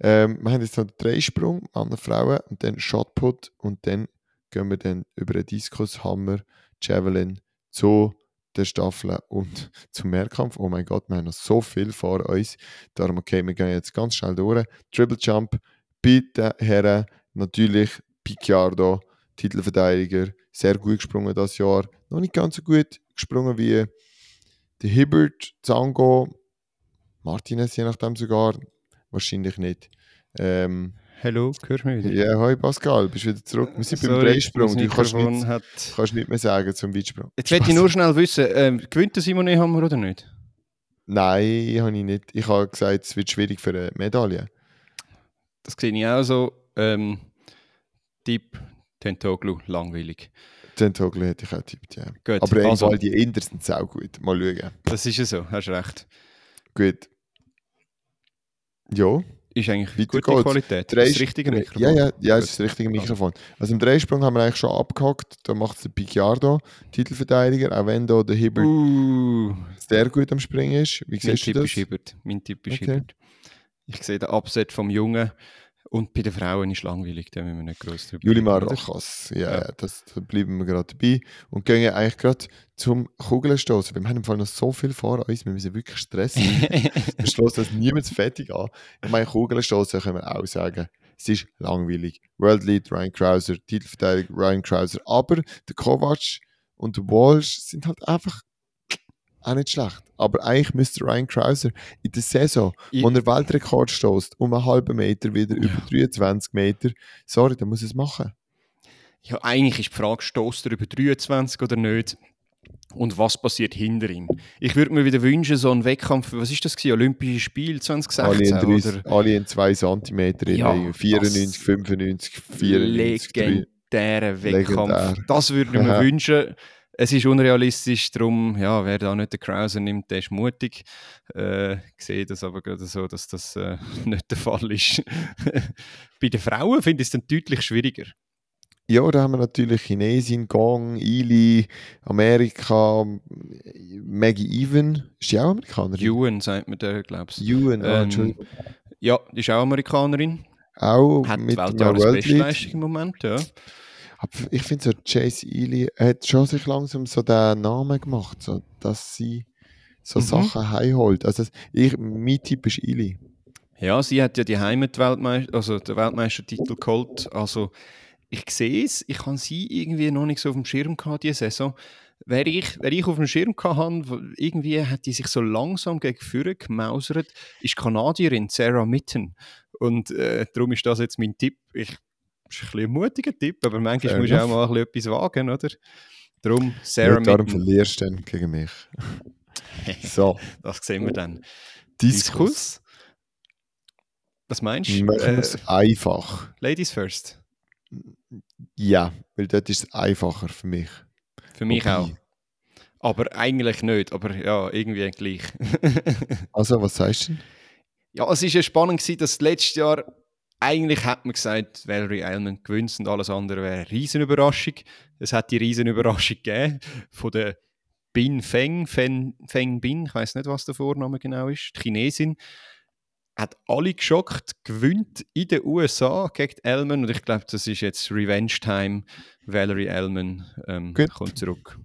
Ähm, wir haben jetzt noch den Dreisprung, Männer, Frauen und dann Shotput und dann gehen wir dann über den Diskus, Hammer, Javelin zu der Staffel und zum Mehrkampf. Oh mein Gott, wir haben noch so viel vor uns. Darum, okay, wir gehen jetzt ganz schnell durch. Triple Jump, bitte Herren, natürlich Picciardo, Titelverteidiger, sehr gut gesprungen das Jahr. Noch nicht ganz so gut gesprungen wie der Hibbert, Zango, Martinez je nachdem sogar. Wahrscheinlich nicht. Ähm, Hallo, hörst du mich wieder? Ja, hoi Pascal, bist wieder zurück. Wir sind beim Sorry, Dreisprung. das Du kannst nicht, hat... kannst nicht mehr sagen zum Weitsprung. Jetzt möchte ich nur schnell wissen, ähm, gewinnt der Simone Hammer oder nicht? Nein, habe ich nicht. Ich habe gesagt, es wird schwierig für eine Medaille. Das sehe ich auch so. Ähm, Tipp, Tentoglu, langweilig. Tentoglu hätte ich auch tippt, ja. Gut, Aber also, also, die Inders sind auch gut. Mal schauen. das ist ja so, hast recht. Gut. Ja, Ist eigentlich Weiter gute geht's. Qualität. Drei- das richtige Mikrofon. ja, ja, ja, das ist das richtige Mikrofon. Also im Dreisprung haben wir eigentlich schon abgehakt. Da macht es der Picciardo, Titelverteidiger, auch wenn da der Hibbert Uh, sehr gut am Springen ist. Wie mein siehst du das? ist Hibbert. Mein Tipp ist Okay. Hibbert. Ich sehe den Upset vom Jungen und bei den Frauen ist langweilig, da müssen wir nicht groß drüber Julimar? Rojas, ja, Ja. ja. Das, da bleiben wir gerade dabei und gehen eigentlich gerade zum Kugelstoßen. Wir haben im Fall noch so viel vor uns, wir müssen wirklich stressen. wir stoßen das niemals fertig an. Ich meine, Kugelstoßen können wir auch sagen, es ist langweilig. World Lead Ryan Krauser, Titelverteidiger Ryan Krauser, aber der Kovac und der Walsh sind halt einfach auch nicht schlecht. Aber eigentlich müsste Ryan Krauser in der Saison, Ich- wo er Weltrekord stößt, um einen halben Meter wieder über 23 Meter, sorry, dann muss er es machen. Ja, eigentlich ist die Frage, stößt er über 23 oder nicht? Und was passiert hinter ihm? Ich würde mir wieder wünschen, so ein Wettkampf, was ist das gewesen? Olympische Spiel Alle 2016 in, 30, oder? alle in 2 cm, Ja, ja, 94, das- 95, 94, 3. Legendärer Wettkampf. Legendär. Das würde ich mir wünschen. Es ist unrealistisch, darum, ja, wer da nicht den Krauser nimmt, der ist mutig. Äh, ich sehe das aber gerade so, dass das äh, nicht der Fall ist. Bei den Frauen finde ich es dann deutlich schwieriger. Ja, da haben wir natürlich Chinesin, Gong, Ili, Amerika, Maggie Even. Ist die auch Amerikanerin? Ewan, sagt man da, glaubst du. Ewan, ah, Ähm, Entschuldigung. Ja, die ist auch Amerikanerin. Auch Hat mit. Weltjahresbestleistung im Moment, ja. Aber ich finde so, Chase Ely hat schon sich langsam so den Namen gemacht, so, dass sie so Mhm. Sachen heimholt. Also ich, mein Tipp ist Ely. Ja, sie hat ja die Heimatweltmeister, also den Weltmeistertitel geholt. Also ich sehe es, ich habe sie irgendwie noch nicht so auf dem Schirm gehabt diese Saison. Wer ich, wer ich auf dem Schirm wo- irgendwie hat die sich so langsam gegen Führer gemausert, ist die Kanadierin Sarah Mitten. Und äh, darum ist das jetzt mein Tipp. Ich, ist ein bisschen ein mutiger Tipp, aber manchmal Fair muss ich auch mal ein bisschen etwas wagen, oder? Darum Sarah Ja, darum verlierst du dann gegen mich. so, Das sehen wir dann. Diskus. Was meinst du? Machen wir Äh, es einfach. Ladies first. Ja, weil dort ist es einfacher für mich. Für mich Wobei- auch. Aber eigentlich nicht, aber ja, irgendwie gleich. Also, was sagst du ja, es war ja spannend, dass letztes Jahr eigentlich hat man gesagt, Valerie Eilman gewinnt und alles andere wäre eine Riesenüberraschung. Es hat die Riesenüberraschung gegeben von der Bin Feng, Feng, Feng Bin, ich weiß nicht, was der Vorname genau ist, die Chinesin, hat alle geschockt, gewinnt in den USA gegen Elman und ich glaube, das ist jetzt Revenge Time. Valerie Elman ähm, kommt zurück.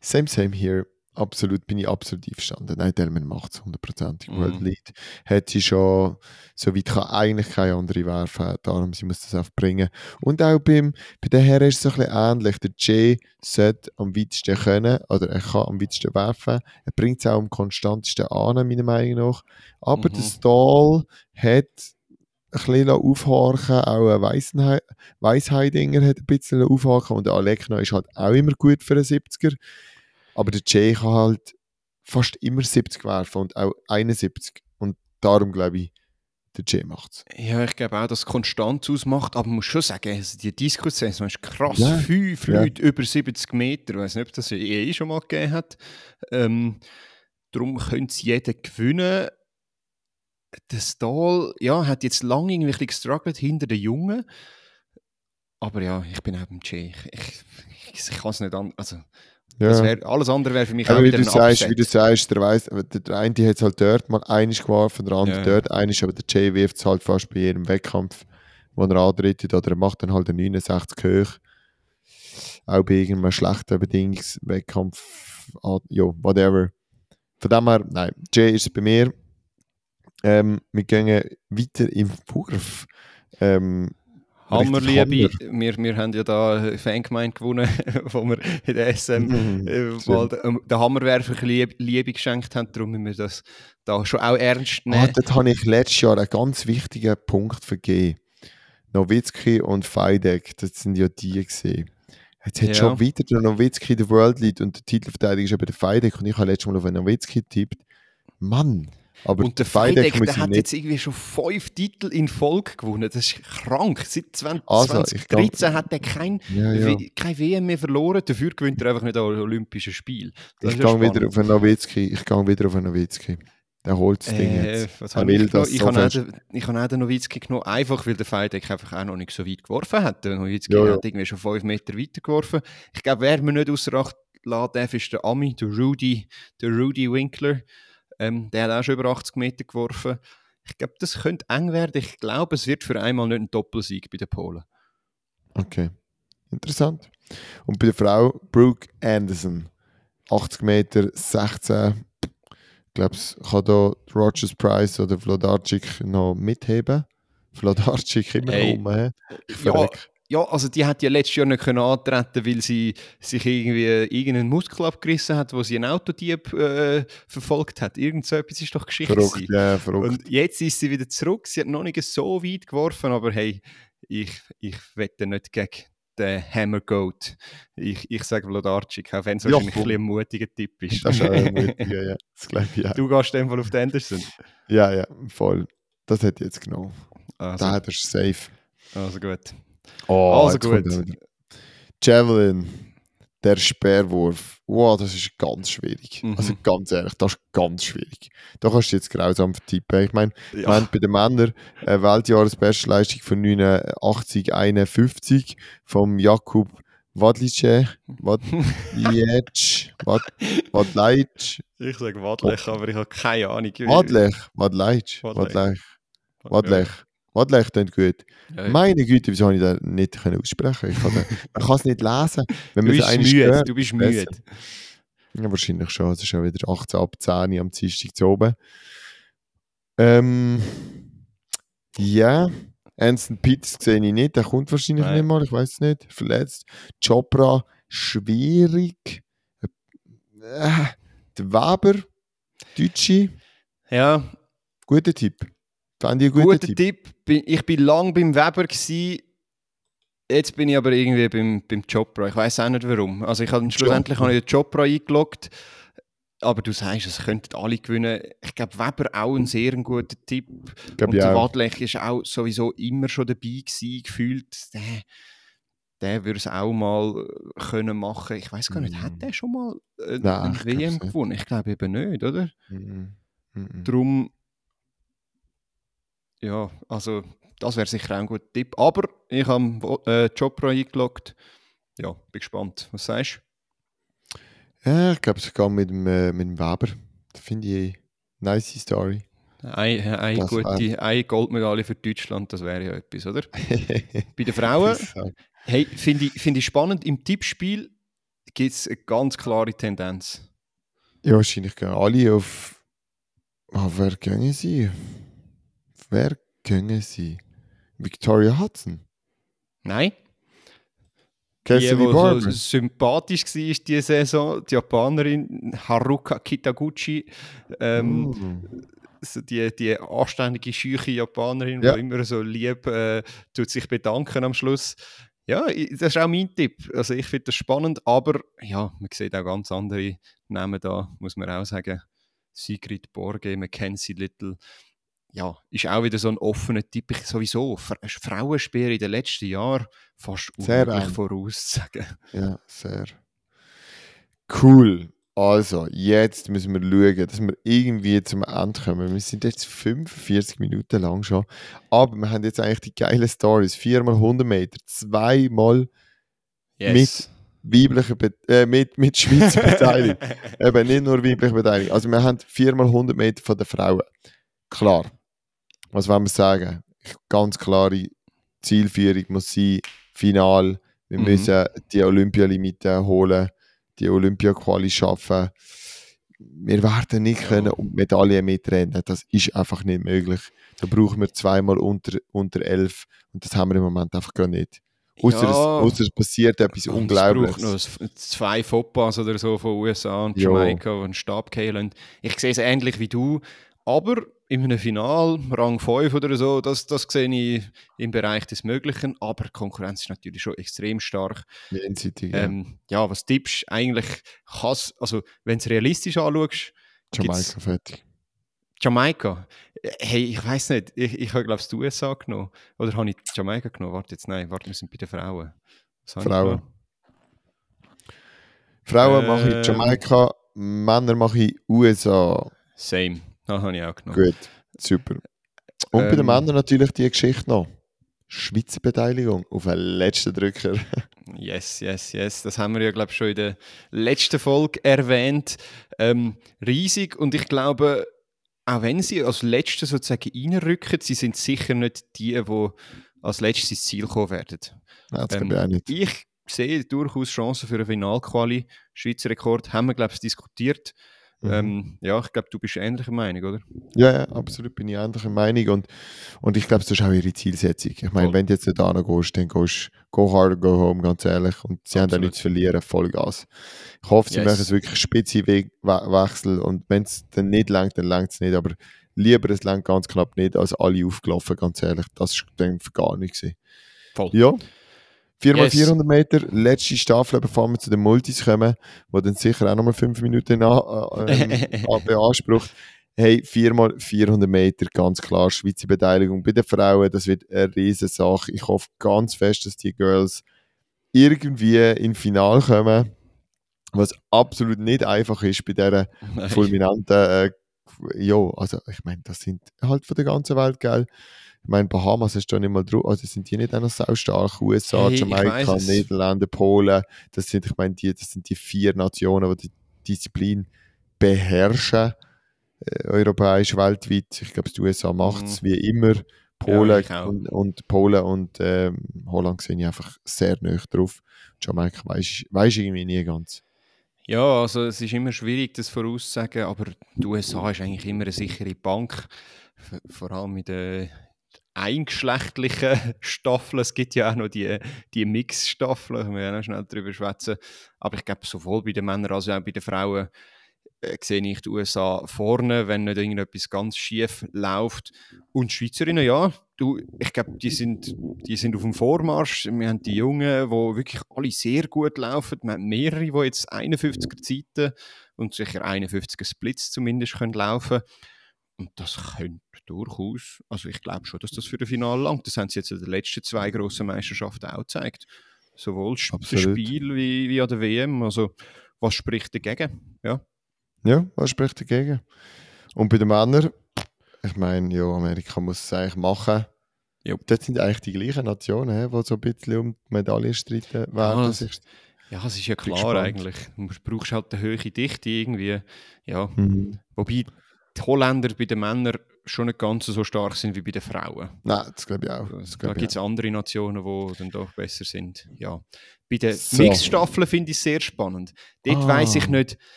Same, same here. Absolut, bin ich absolut einverstanden. Nein, Delman macht es hundertprozentig. Mhm. World Lead hat sie schon, soweit kann eigentlich keine andere werfen, darum sie muss das auch bringen. Und auch beim, bei den Herren ist es so ein bisschen ähnlich. Der Jay sollte am weitesten können, oder er kann am weitesten werfen. Er bringt es auch am konstantesten an, meiner Meinung nach. Aber Mhm. der Stall hat bisschen aufhorchen, auch ein Weissheidinger hat ein bisschen aufhorchen und der Alekna ist halt auch immer gut für einen 70er. Aber der Jay kann halt fast immer 70 werfen und auch 71. Und darum glaube ich, der Jay macht's. Ja, ich glaube auch, dass es Konstanz ausmacht, aber man muss schon sagen, also die Diskussion ist krass. Ja, Fünf ja. Leute über 70 Meter, ich weiß nicht, ob das eh schon mal gegeben hat. Ähm, darum könnte es jeder gewinnen. Der Stahl, ja, hat jetzt lange irgendwie ein bisschen gestruggelt hinter den Jungen. Aber ja, ich bin auch beim Jay. Ich, ich, ich, ich kann es nicht an. Also, Ja. wär, alles andere wäre für mich Aber auch wie wieder du, ein sagst, Upset. wie du sagst, der, weiss, der, eine hat es halt dort mal einiges geworfen, der andere Ja. dort einiges, aber der Jay wirft es halt fast bei jedem Wettkampf, wo er antritt, oder er macht dann halt einen 69 hoch. Auch bei irgendeinem schlechten Bedingungswettkampf, ah, ja, whatever. Von dem her, nein, Jay ist es bei mir. Ähm, wir gehen weiter im Wurf. Ähm, Hammerliebe, wir, wir haben ja da eine Fangemeinde gewonnen, wo wir in der SM Mhm, äh, den, den Hammerwerfer Liebe, Liebe geschenkt haben. Darum müssen wir das da schon auch ernst Ah, nehmen. dort habe ich letztes Jahr einen ganz wichtigen Punkt vergeben. Nowitzki und Feidek, das sind ja die gesehen. Jetzt hat Ja. schon wieder der Nowitzki der World Lead und der Titelverteidiger ist eben der Feidek und ich habe letztes Mal auf einen Nowitzki getippt. Mann! Aber und der muss der hat jetzt irgendwie schon fünf Titel in Folge gewonnen. Das ist krank. Seit 20, Also, ich 2013 hat er kein, Ja, ja. Kein WM mehr verloren. Dafür gewinnt er einfach nicht an Olympischen Spielen. Das Ich ja gehe wieder auf einen Nowitzki. Ich gehe wieder auf einen Nowitzki. Der holt das Ding Äh, jetzt. was ich das Ich so habe auch den- ich habe auch den Nowitzki genommen, einfach weil der Feidek einfach auch noch nicht so weit geworfen hat. Der Nowitzki ja. hat irgendwie schon fünf Meter weiter geworfen. Ich glaube, wer mir nicht außer Acht lassen darf, ist der Ami, der Rudy, der Rudy Winkler. Ähm, der hat auch schon über 80 Meter geworfen. Ich glaube, das könnte eng werden. Ich glaube, es wird für einmal nicht ein Doppelsieg bei den Polen. Okay. Interessant. Und bei der Frau Brooke Anderson. 80 Meter, 16. Ich glaube, es kann da Rogers Price oder Vladarczyk noch mitheben. Vladarczyk immer Hey. rum. Ich verreck. Ja, also die hat ja letztes Jahr nicht können antreten, weil sie sich irgendwie irgendeinen Muskel abgerissen hat, wo sie einen Autodieb äh, verfolgt hat. Irgend so etwas ist doch Geschichte. Verrückt, ja, verrückt. Und jetzt ist sie wieder zurück. Sie hat noch nicht so weit geworfen, aber hey, ich, ich wette nicht gegen den Hammer Goat. Ich, ich sage Vladarczyk, auch wenn es Ja, wahrscheinlich ein, mutiger Tipp ist. das ist auch ein mutiger, ja. Das glaube ich auch. du gehst in dem Fall auf den Anderson. Ja, ja, voll. Das hätte ich jetzt genommen. Also, Da hat er safe. also gut. Oh, Also gut. Javelin, der Speerwurf. Wow, das ist ganz schwierig. Mhm. Also ganz ehrlich, das ist ganz schwierig. Da kannst du jetzt grausam vertippen. Ich meine, wir Ja. haben bei den Männern eine Weltjahresbestleistung von 89, 51 vom Jakub Wadlice, Wadlic, Wad, Wadleitsch, Ich sage Wadlech, aber ich habe keine Ahnung. Wadlech, Wadleitsch, Wadlech. Wadlech, Wadlech klingt gut. Ja. Meine Güte, wieso habe ich das nicht können aussprechen? Ich kann, den- man kann es nicht lesen. Wenn Du bist müde, hört, du bist müde. Ja, wahrscheinlich schon. Es ist schon wieder 18 ab 10 Uhr am Dienstag zu oben. Ähm, ja, Anson Pitts sehe ich nicht. Der kommt wahrscheinlich Nein. nicht mal. Ich weiß es nicht. Verletzt. Chopra, schwierig. Äh, der Weber, Deutsche, Ja, guter Tipp. Fand ich einen guten guter Tipp. Tipp. Bin- Ich bin lang beim Weber gsi. Jetzt bin ich aber irgendwie beim, beim Chopra. Ich weiß auch nicht warum. Also ich habe schlussendlich habe ich den Chopra eingeloggt. Aber du sagst, es könnten alle gewinnen. Ich glaube, Weber auch ein sehr guter Tipp. Und ich der. Wadlech ist auch sowieso immer schon dabei gewesen, gefühlt. Der, der würde es auch mal äh, können machen. Ich weiß gar nicht, Mm. hat der schon mal äh, Nein, ein WM gewonnen? Ich glaube eben nicht, oder? Mhm. Mhm. Drum, ja, also das wäre sicher auch ein guter Tipp. Aber ich habe äh, Chopra eingeloggt. Ja, bin gespannt. Was sagst Ja, ich glaube, ich gehe mit dem, äh, mit dem Weber. Das finde ich eine nice Story. du? Eine, eine, Das gute, eine Goldmedaille für Deutschland, das wäre ja etwas, oder? Bei den Frauen, hey, finde ich, find ich spannend, im Tippspiel gibt es eine ganz klare Tendenz. ja, wahrscheinlich gehen alle auf. Ah, wer gehen sie? Wer gehen sie? Victoria Hudson? Nein? Die, Cassidy die Barber? so sympathisch war diese Saison, die Japanerin Haruka Kitaguchi, ähm, Mm. so die, die anständige, scheuche Japanerin, Ja. die immer so lieb äh, tut sich bedanken am Schluss. Ja, das ist auch mein Tipp. Also ich finde das spannend, aber ja, man sieht auch ganz andere Namen da, muss man auch sagen. Sigrid Borge, Mackenzie Little. Ja, ist auch wieder so ein offener Tipp. Ich sowieso, Fra- Frauenspeer in den letzten Jahren fast Sehr unmöglich eng. vorauszusagen. Ja, sehr. Cool. Also, jetzt müssen wir schauen, dass wir irgendwie zum Ende kommen. Wir sind jetzt 45 Minuten lang schon. Aber wir haben jetzt eigentlich die geilen Stories. Viermal 100 Meter, zweimal Yes. weibliche Be äh, mit, mit Schweizer Beteiligung. Eben nicht nur weibliche Beteiligung. Also, wir haben viermal 100 Meter von den Frauen. Klar. Was wollen wir sagen? Ganz klare Zielführung muss sein, Final. Wir Mhm. müssen die Olympialimite holen, die Olympia-Quali schaffen. Wir werden nicht Ja. können um Medaillen mitrennen. Das ist einfach nicht möglich. Da brauchen wir zweimal unter, unter elf und das haben wir im Moment einfach gar nicht. Außer, Ja. es, es passiert etwas Und Unglaubliches. Es braucht noch zwei Foppas oder so von USA und. Jamaika, die einen Stab. Ich sehe es ähnlich wie du, aber in einem Final, Rang 5 oder so, das, das sehe ich im Bereich des Möglichen. Aber die Konkurrenz ist natürlich schon extrem stark. Jenseitig, ja. Ähm, ja, was tippst du? Eigentlich kann's, also wenn du es realistisch anschaust, Jamaika fertig. Jamaika. Äh, Hey, ich weiß nicht, ich, ich habe glaube ich die USA genommen. Oder habe ich Jamaika genommen? Warte jetzt, nein, warte, wir sind bei den Frauen. Was Frauen. Frauen mache Ähm. ich Jamaika, Männer mache ich USA. Same, das habe ich auch genommen. Gut, super. Und bei den Ähm. Männern natürlich die Geschichte noch. Schweizer Beteiligung auf den letzten Drücker. Yes, yes, yes. Das haben wir ja, glaube ich, schon in der letzten Folge erwähnt. Ähm, riesig und ich glaube, auch wenn sie als Letzte sozusagen reinrücken, sie sind sicher nicht die, die als Letztes ins Ziel kommen werden. Nein, das Ähm, ich auch nicht. Ich sehe durchaus Chancen für eine Finalquali. Schweizer Rekord haben wir, glaube ich, diskutiert. Mhm. Ähm, ja, ich glaube, du bist ähnlicher Meinung, oder? Ja, ja, absolut bin ich ähnlicher Meinung. Und, und ich glaube, das ist auch ihre Zielsetzung. Ich meine, wenn du jetzt nicht gehst, dann gehst go hard, go home, ganz ehrlich. Und sie haben da Absolut. nichts zu verlieren, Vollgas. Ich hoffe, sie Yes. machen es wirklich Spitze-Wechsel und wenn es dann nicht langt, dann langt es nicht. Aber lieber es langt ganz knapp nicht, als alle aufgelaufen, ganz ehrlich. Das war dann gar nichts. gewesen. Voll. Ja. 4x400 Yes. Meter, letzte Staffel, bevor wir zu den Multis kommen, wo dann sicher auch nochmal 5 Minuten an, äh, an- beansprucht. Hey, 4x400 Meter, ganz klar, Schweizer Beteiligung bei den Frauen, das wird eine riesige Sache. Ich hoffe ganz fest, dass die Girls irgendwie ins Finale kommen, was absolut nicht einfach ist bei dieser fulminanten, äh, ja, also ich meine, das sind halt von der ganzen Welt, gell? Ich meine, Bahamas ist da nicht mal drauf, also sind die nicht auch noch sau stark? USA, Hey, Jamaika. Niederlande, Polen, das sind, ich meine, die, das sind die vier Nationen, die die Disziplin beherrschen, äh, europäisch, weltweit. Ich glaube, die USA macht es wie immer. Polen auch. und, und Polen und ähm, Holland sehe ich einfach sehr nah drauf. Jamaika weiß ich irgendwie nie ganz. Ja, also es ist immer schwierig, das vorauszusagen, aber die USA ist eigentlich immer eine sichere Bank. Vor allem mit den eingeschlechtlichen Staffeln. Es gibt ja auch noch die, die Mix-Staffeln, können wir ja noch schnell drüber schwätzen. Aber ich glaube, sowohl bei den Männern als auch bei den Frauen äh, sehe ich die USA vorne, wenn nicht irgendetwas ganz schief läuft. Und die Schweizerinnen, ja, du, ich glaube, die sind, die sind auf dem Vormarsch. Wir haben die Jungen, die wirklich alle sehr gut laufen. Wir haben mehrere, die jetzt 51er Zeiten und sicher 51er Splits zumindest können laufen Und das könnte durchaus, also ich glaube schon, dass das für das Finale langt. Das haben sie jetzt in den letzten zwei grossen Meisterschaften auch gezeigt. Sowohl das Absolut. Spiel wie, wie an der WM. Also, was spricht dagegen? Ja. Ja, was spricht dagegen? Und bei den Männern, ich meine, ja, Amerika muss es eigentlich machen. Ja. Dort sind eigentlich die gleichen Nationen, die so ein bisschen um die Medaille streiten werden. das- sich. Ja, es ist ja klar eigentlich. Du brauchst halt eine hohe Dichte irgendwie. Ja. Mhm. Wobei die Holländer bei den Männern schon nicht ganz so stark sind wie bei den Frauen. Nein, das glaube ich auch. Das Da gibt es andere Nationen, die dann doch besser sind. Ja. Bei den So. Mixstaffeln finde ich es sehr spannend. Dort Ah. weiss ich nicht,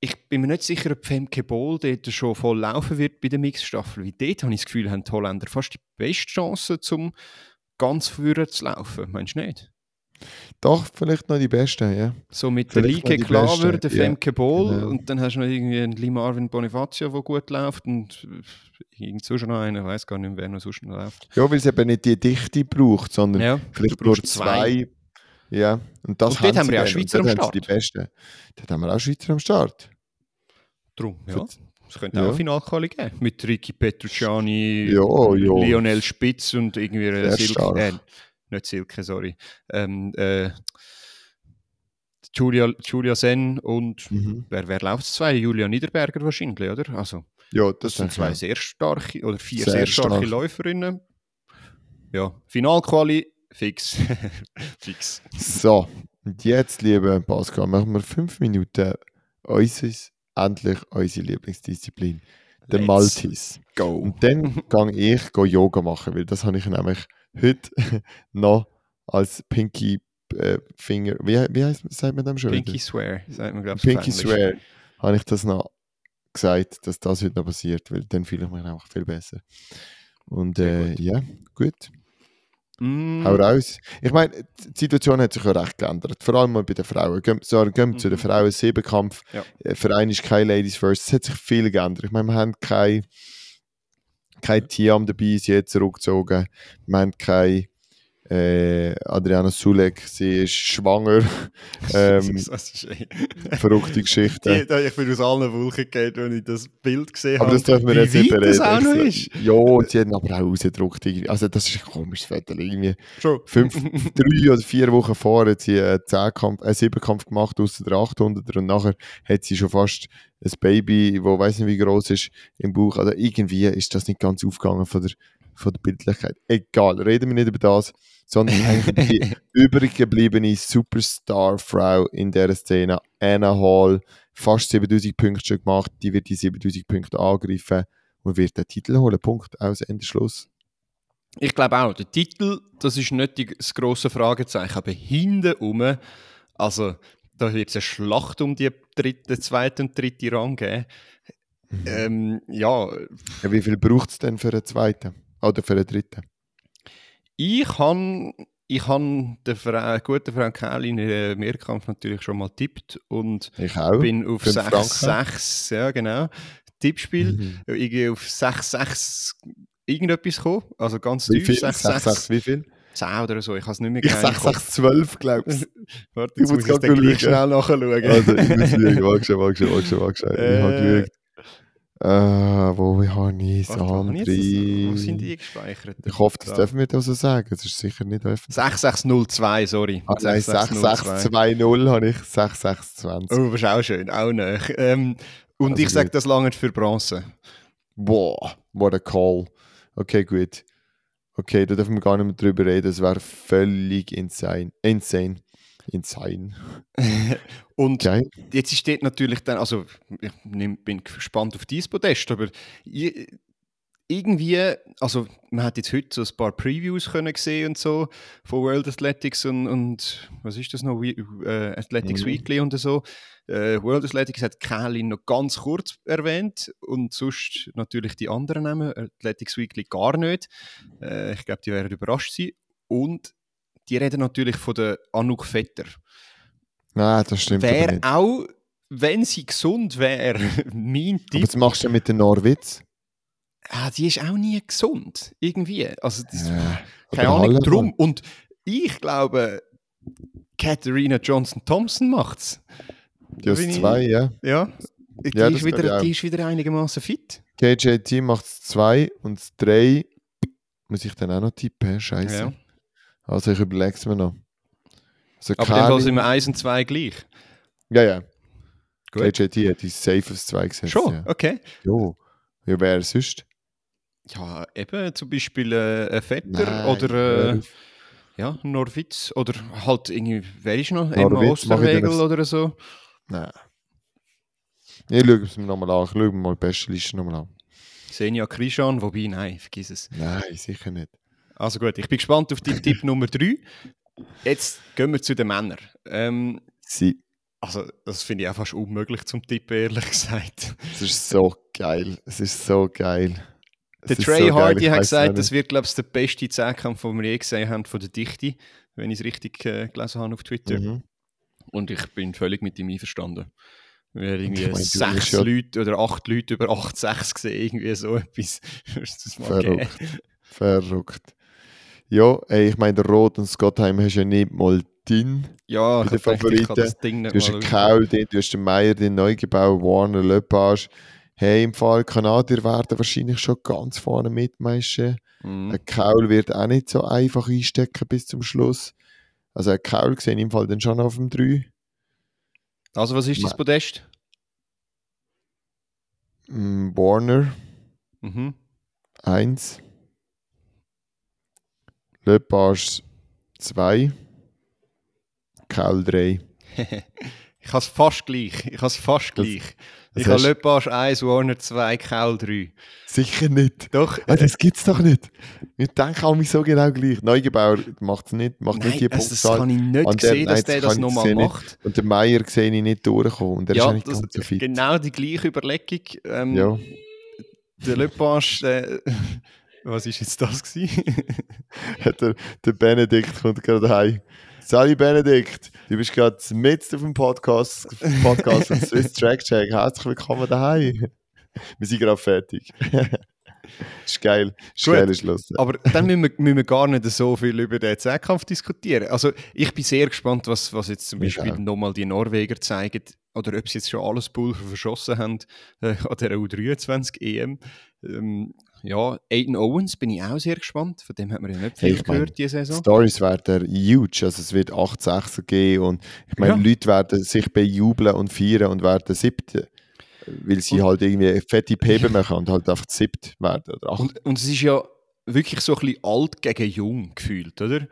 ich bin mir nicht sicher, ob Femke Bol dort schon voll laufen wird bei den Mixstaffeln. Weil dort habe ich das Gefühl, haben die Holländer fast die beste Chance, um ganz vorne zu laufen. Meinst du nicht? Doch, vielleicht noch die besten, ja. So mit der Vielleicht Lieke Klaver, der ja, Femke Bohl genau. und dann hast du noch irgendwie einen Lee Marvin Bonifacio, der gut läuft und irgend sonst noch einen, ich weiß gar nicht wer noch sonst noch läuft. Ja, weil es eben nicht die Dichte braucht, sondern Ja, vielleicht nur brauchst zwei. Ja, und das Und dort haben sie wir ja auch Schweizer am haben sie Die Start. besten. Dort haben wir auch Schweizer am Start. Drum, ja. Es könnte Ja. auch Finalquali geben. Mit Ricky Petrucciani, Ja, ja. Lionel Spitz und irgendwie Silke. Nicht Silke, sorry. Ähm, äh, Julia, Julia Sen und Mhm. wer, wer läuft es zwei? Julia Niederberger wahrscheinlich, oder? Also, Ja, das sind zwei sehr starke oder vier Sehr sehr, starke stark. Läuferinnen. Ja, Finalquali, fix. fix. So, und jetzt, lieber Pascal, machen wir fünf Minuten unseres, endlich unsere Lieblingsdisziplin, der Maltese. Go. Und dann gehe ich go Yoga machen, weil das habe ich nämlich heute noch als Pinky äh, Finger, wie, wie heißt, sagt man dem schon? Pinky Swear, sagt man, glaube ich. Pinky Swear, habe ich das noch gesagt, dass das heute noch passiert, weil dann fühle ich mich einfach viel besser. Und äh, gut. ja, gut. Mm, Hau raus. Ich meine, die Situation hat sich ja recht geändert. Vor allem bei den Frauen. Gehen, so, gehen wir zu den Mhm. Frauen. Siebenkampf. Ja. Äh, Verein ist kein Ladies First. Es hat sich viel geändert. Ich meine, wir haben kein, kein Tiam dabei, sie hat zurückgezogen. Wir haben kein äh, Adriana Sulek, sie ist schwanger. ähm, das ist verrückte Geschichte. Die, ich bin aus allen Wolken gegangen, wenn ich das Bild gesehen Aber habe. das dürfen wir jetzt nicht weit das bereden. auch ist. Ja, sie haben aber auch rausgedruckt. Also das ist ein komisches Foto. Irgendwie Schon. fünf, drei oder vier Wochen vorher hat sie einen, Zehnkampf, einen Siebenkampf gemacht außer der 800er und nachher hat sie schon fast ein Baby, wo weiß nicht wie groß ist, im Bauch. Also irgendwie ist das nicht ganz aufgegangen von der, von der Bildlichkeit. Egal, reden wir nicht über das, sondern eigentlich die übrig gebliebene Superstar-Frau in dieser Szene, Anna Hall, fast 7000 Punkte schon gemacht, die wird die 7000 Punkte angreifen und wird den Titel holen. Punkt, aus, Ende, Schluss. Ich glaube auch, der Titel, das ist nicht die- das grosse Fragezeichen, aber hinten rum, also da wird es eine Schlacht um die dritte, zweite und dritte Rang geben. Ähm, ja, Ja, wie viel braucht es denn für einen zweiten? Oder für einen dritten? ich habe ich han der Frau, guten Frau Kählin in den Mehrkampf natürlich schon mal tippt und Ich auch. bin auf Fünf 6-6, ja genau, Tippspiel, Mhm. irgendwie auf 6-6 irgendetwas gekommen, also ganz Wie tief, viel? 6-6, 6, wie viel? 10 oder so, ich habe es nicht mehr Ich genau sag im Kopf. 6, 12, glaubst du? Warte, Ich muss ich dann gleich schnell nachschauen. Also, ich muss lügen. Wag schon, wag schon, wag schon. Ich habe Äh, geschaut. Äh, wo ich Warte, habe ich jetzt das- Wo sind die gespeichert? Ich hoffe, das Da. dürfen wir da so sagen. Das ist sicher nicht öffentlich. 6602, sorry. Ah, nein, 6620 habe ich. 6620. Oh, das ist auch schön, auch nicht. Ähm, und Also ich sage das lange für Bronze. Boah, what a call. Okay, gut. Okay, da dürfen wir gar nicht mehr drüber reden. Das wäre völlig insane. Insane. Insane. Und Geil. jetzt steht natürlich dann, also ich bin gespannt auf dieses Podest, aber irgendwie, also man hat jetzt heute so ein paar Previews können sehen und so von World Athletics und, und was ist das noch, We, äh, Athletics Mhm. Weekly und so. Äh, World Athletics hat Kalin noch ganz kurz erwähnt und sonst natürlich die anderen Namen, Athletics Weekly gar nicht. Äh, ich glaube, die werden überrascht sein. Und die reden natürlich von der Anouk Vetter. Nein, das stimmt Wäre auch, wenn sie gesund wäre, mein Aber Tipp. was machst du mit den Norwitz? Ah, die ist auch nie gesund. Irgendwie. Also, das, Ja, keine Ahnung, Halle drum. Und ich glaube, Katharina Johnson-Thompson macht's. Die aus Bin ich- zwei, ja. Ja. Die, Ja, ist, wieder, die ist wieder einigermaßen fit. KJT macht es zwei und das drei muss ich dann auch noch tippen. Scheiße. Ja. Also ich überlege es mir noch. Also Aber dann Kali- sind wir 1 und 2 gleich. Ja, ja. Gut. KJT hat die safe aufs zwei gesetzt. Schon, Ja, okay. jo. ja wer sonst? Ja, eben zum Beispiel äh, ein Vetter Nein, oder äh, ja, Norwitz oder halt irgendwie, wer ist noch? Emma Osterwegel oder so. Nein. Ich schaue es mir nochmal an. Ich schaue mir mal die beste Liste nochmal an. Senja Krishan, wobei, nein, vergiss es. Nein, sicher nicht. Also gut, ich bin gespannt auf die Tipp Nummer 3. Jetzt gehen wir zu den Männern. Ähm, Sie, also, das finde ich auch fast unmöglich zum Tippen, ehrlich gesagt. es ist so geil. Es ist so geil. Der Trey so Hardy hat gesagt, das wird, glaube ich, der beste Zehnkampf, den wir je gesehen haben von der Dichte, wenn ich es richtig äh, gelesen habe auf Twitter. Mhm. Und ich bin völlig mit ihm einverstanden. Wir haben irgendwie Ich sechs ja- Leute oder acht Leute über 8,6 gesehen, irgendwie so etwas. Verrückt. Verrückt. Ja, ey, ich meine, der Roth und Scottheim hast du ja nicht mal drin. Ja, ich den Favoriten. das Ding nicht Du hast Kaul drin, du hast den Meier, den Neugebau, Warner, Lepage. Hey, im Fall Kanadier werden wahrscheinlich schon ganz vorne mitmeischen. Mhm. Ein Kaul wird auch nicht so einfach einstecken bis zum Schluss. Also ein Kaul sehe ich im Fall dann schon auf dem 3. Also, was ist das Podest? Mm, Warner Mhm. 1. Lepage 2. Kaul 3. Ich habe es fast gleich. Ich habe es fast Das- gleich. das ich habe Lepage 1, Warner 2, Kaul 3. Sicher nicht. Doch, Ah, das gibt's doch nicht. Wir denken auch mich so genau gleich. Neugebauer macht es nicht, macht nein, nicht die also das kann ich nicht An der- sehen, dass nein, der das ich nochmal sehen nicht. macht. Und den Meier sehe ich nicht durchkommen. Und der ist Ja, nicht das, ganz so fit. genau die gleiche Überlegung. Ähm, Ja. Der Lepage, äh, was ist jetzt das gewesen? der, der Benedikt kommt gerade heim. Sali Benedikt, du bist gerade mitten auf dem Podcast, Podcast von Swiss Track Check. Herzlich willkommen daheim. Wir sind gerade fertig. ist geil. Ist Gut. Schluss. Aber dann müssen wir, müssen wir gar nicht so viel über den Zehnkampf diskutieren. Also ich bin sehr gespannt, was, was jetzt zum Beispiel auch. nochmal die Norweger zeigen oder ob sie jetzt schon alles Pulver verschossen haben äh, an der U23 EM. Ähm, ja, Aiden Owens bin ich auch sehr gespannt. Von dem hat man ja nicht viel Hey, gehört diese Saison. Stories werden huge. Also es wird 8 6 geben und ich meine, Ja. Leute werden sich bejubeln und feiern und werden siebte. Weil sie Und- halt irgendwie fette Pebe machen und halt einfach siebt werden. Und, und es ist ja wirklich so ein bisschen alt gegen jung gefühlt, oder?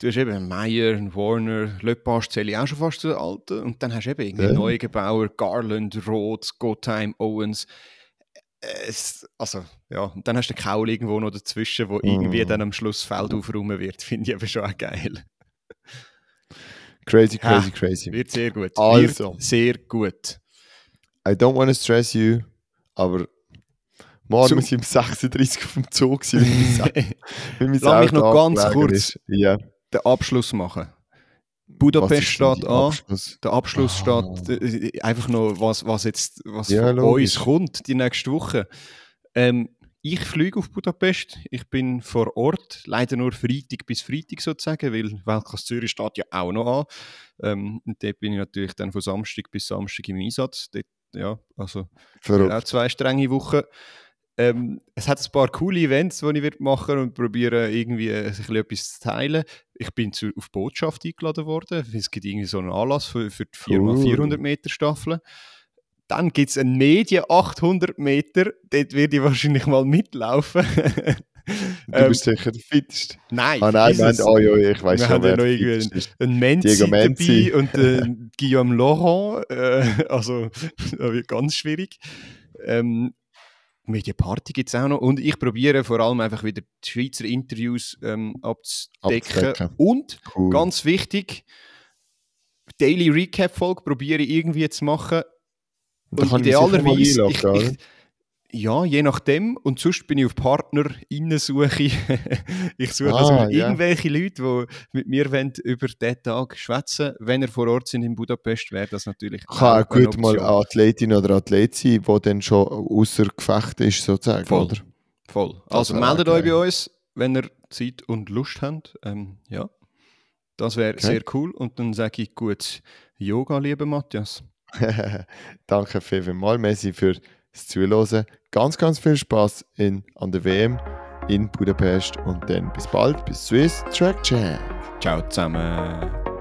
Du hast eben Meyer, Warner, Lepage zähle ich auch schon fast zu den Alten. Und dann hast du eben irgendwie Ja. Neugebauer, Garland, Roth, Gottheim, Owens. Es, also, ja. Und dann hast du den Kaul irgendwo noch dazwischen, wo irgendwie Mm. dann am Schluss Feld aufräumen wird. Finde ich aber schon auch geil. Crazy, Ha. crazy, crazy. Wird sehr gut. Also. Wird sehr gut. I don't want to stress you, aber morgen wir sind um 36 auf dem Zug Lass mich noch ganz kurz. Ja. Den Abschluss machen. Budapest steht an. Abschluss? Der Abschluss Ah. steht äh, einfach noch, was, was jetzt was Ja, von logisch. uns kommt die nächste Woche. Ähm, ich fliege auf Budapest. Ich bin vor Ort, leider nur Freitag bis Freitag sozusagen, weil Weltklasse Zürich steht ja auch noch an. Ähm, und dort bin ich natürlich dann von Samstag bis Samstag im Einsatz. Dort, ja, also auch zwei strenge Wochen. Ähm, es hat ein paar coole Events, die ich machen und probiere irgendwie äh, ein bisschen etwas zu teilen. Ich bin zu, auf Botschaft eingeladen worden. Es gibt irgendwie so einen Anlass für, für die 4x400 Meter Staffel. Dann gibt es ein Medien 800 Meter. Dort werde ich wahrscheinlich mal mitlaufen. Du Ähm, bist sicher der Fitteste. Nein, Ah nein, wir haben, oh, ja, ich weiß Wir schon, haben ja noch irgendwie Fitteste ist. ein Menzi dabei und äh, Guillaume Laurent. Äh, also, das wird ganz schwierig. Ähm, Medienparty gibt es auch noch. Und ich probiere vor allem einfach wieder die Schweizer Interviews ähm, abzudecken. Abzudecken. Und, Cool. ganz wichtig, Daily Recap-Folge probiere ich irgendwie zu machen. Und idealerweise, ich, ich, ja, je nachdem. Und sonst bin ich auf Partner Innensuche. ich suche Ah, also irgendwelche Leute, die mit mir wollen, über diesen Tag schwätzen Wenn ihr vor Ort sind in Budapest, wäre das natürlich Kann auch gut mal eine Athletin oder Athlet sein, die dann schon außer Gefecht ist, sozusagen. Voll. Oder? Voll. Also meldet euch bei uns, wenn ihr Zeit und Lust habt. Ähm, ja, das wäre Okay. sehr cool. Und dann sage ich gut Yoga, lieber Matthias. Danke vielmals, Messi, für das Zuhören. Ganz, ganz viel Spaß in, an der WM in Budapest und dann bis bald, bis Swiss Track Check. Ciao zusammen.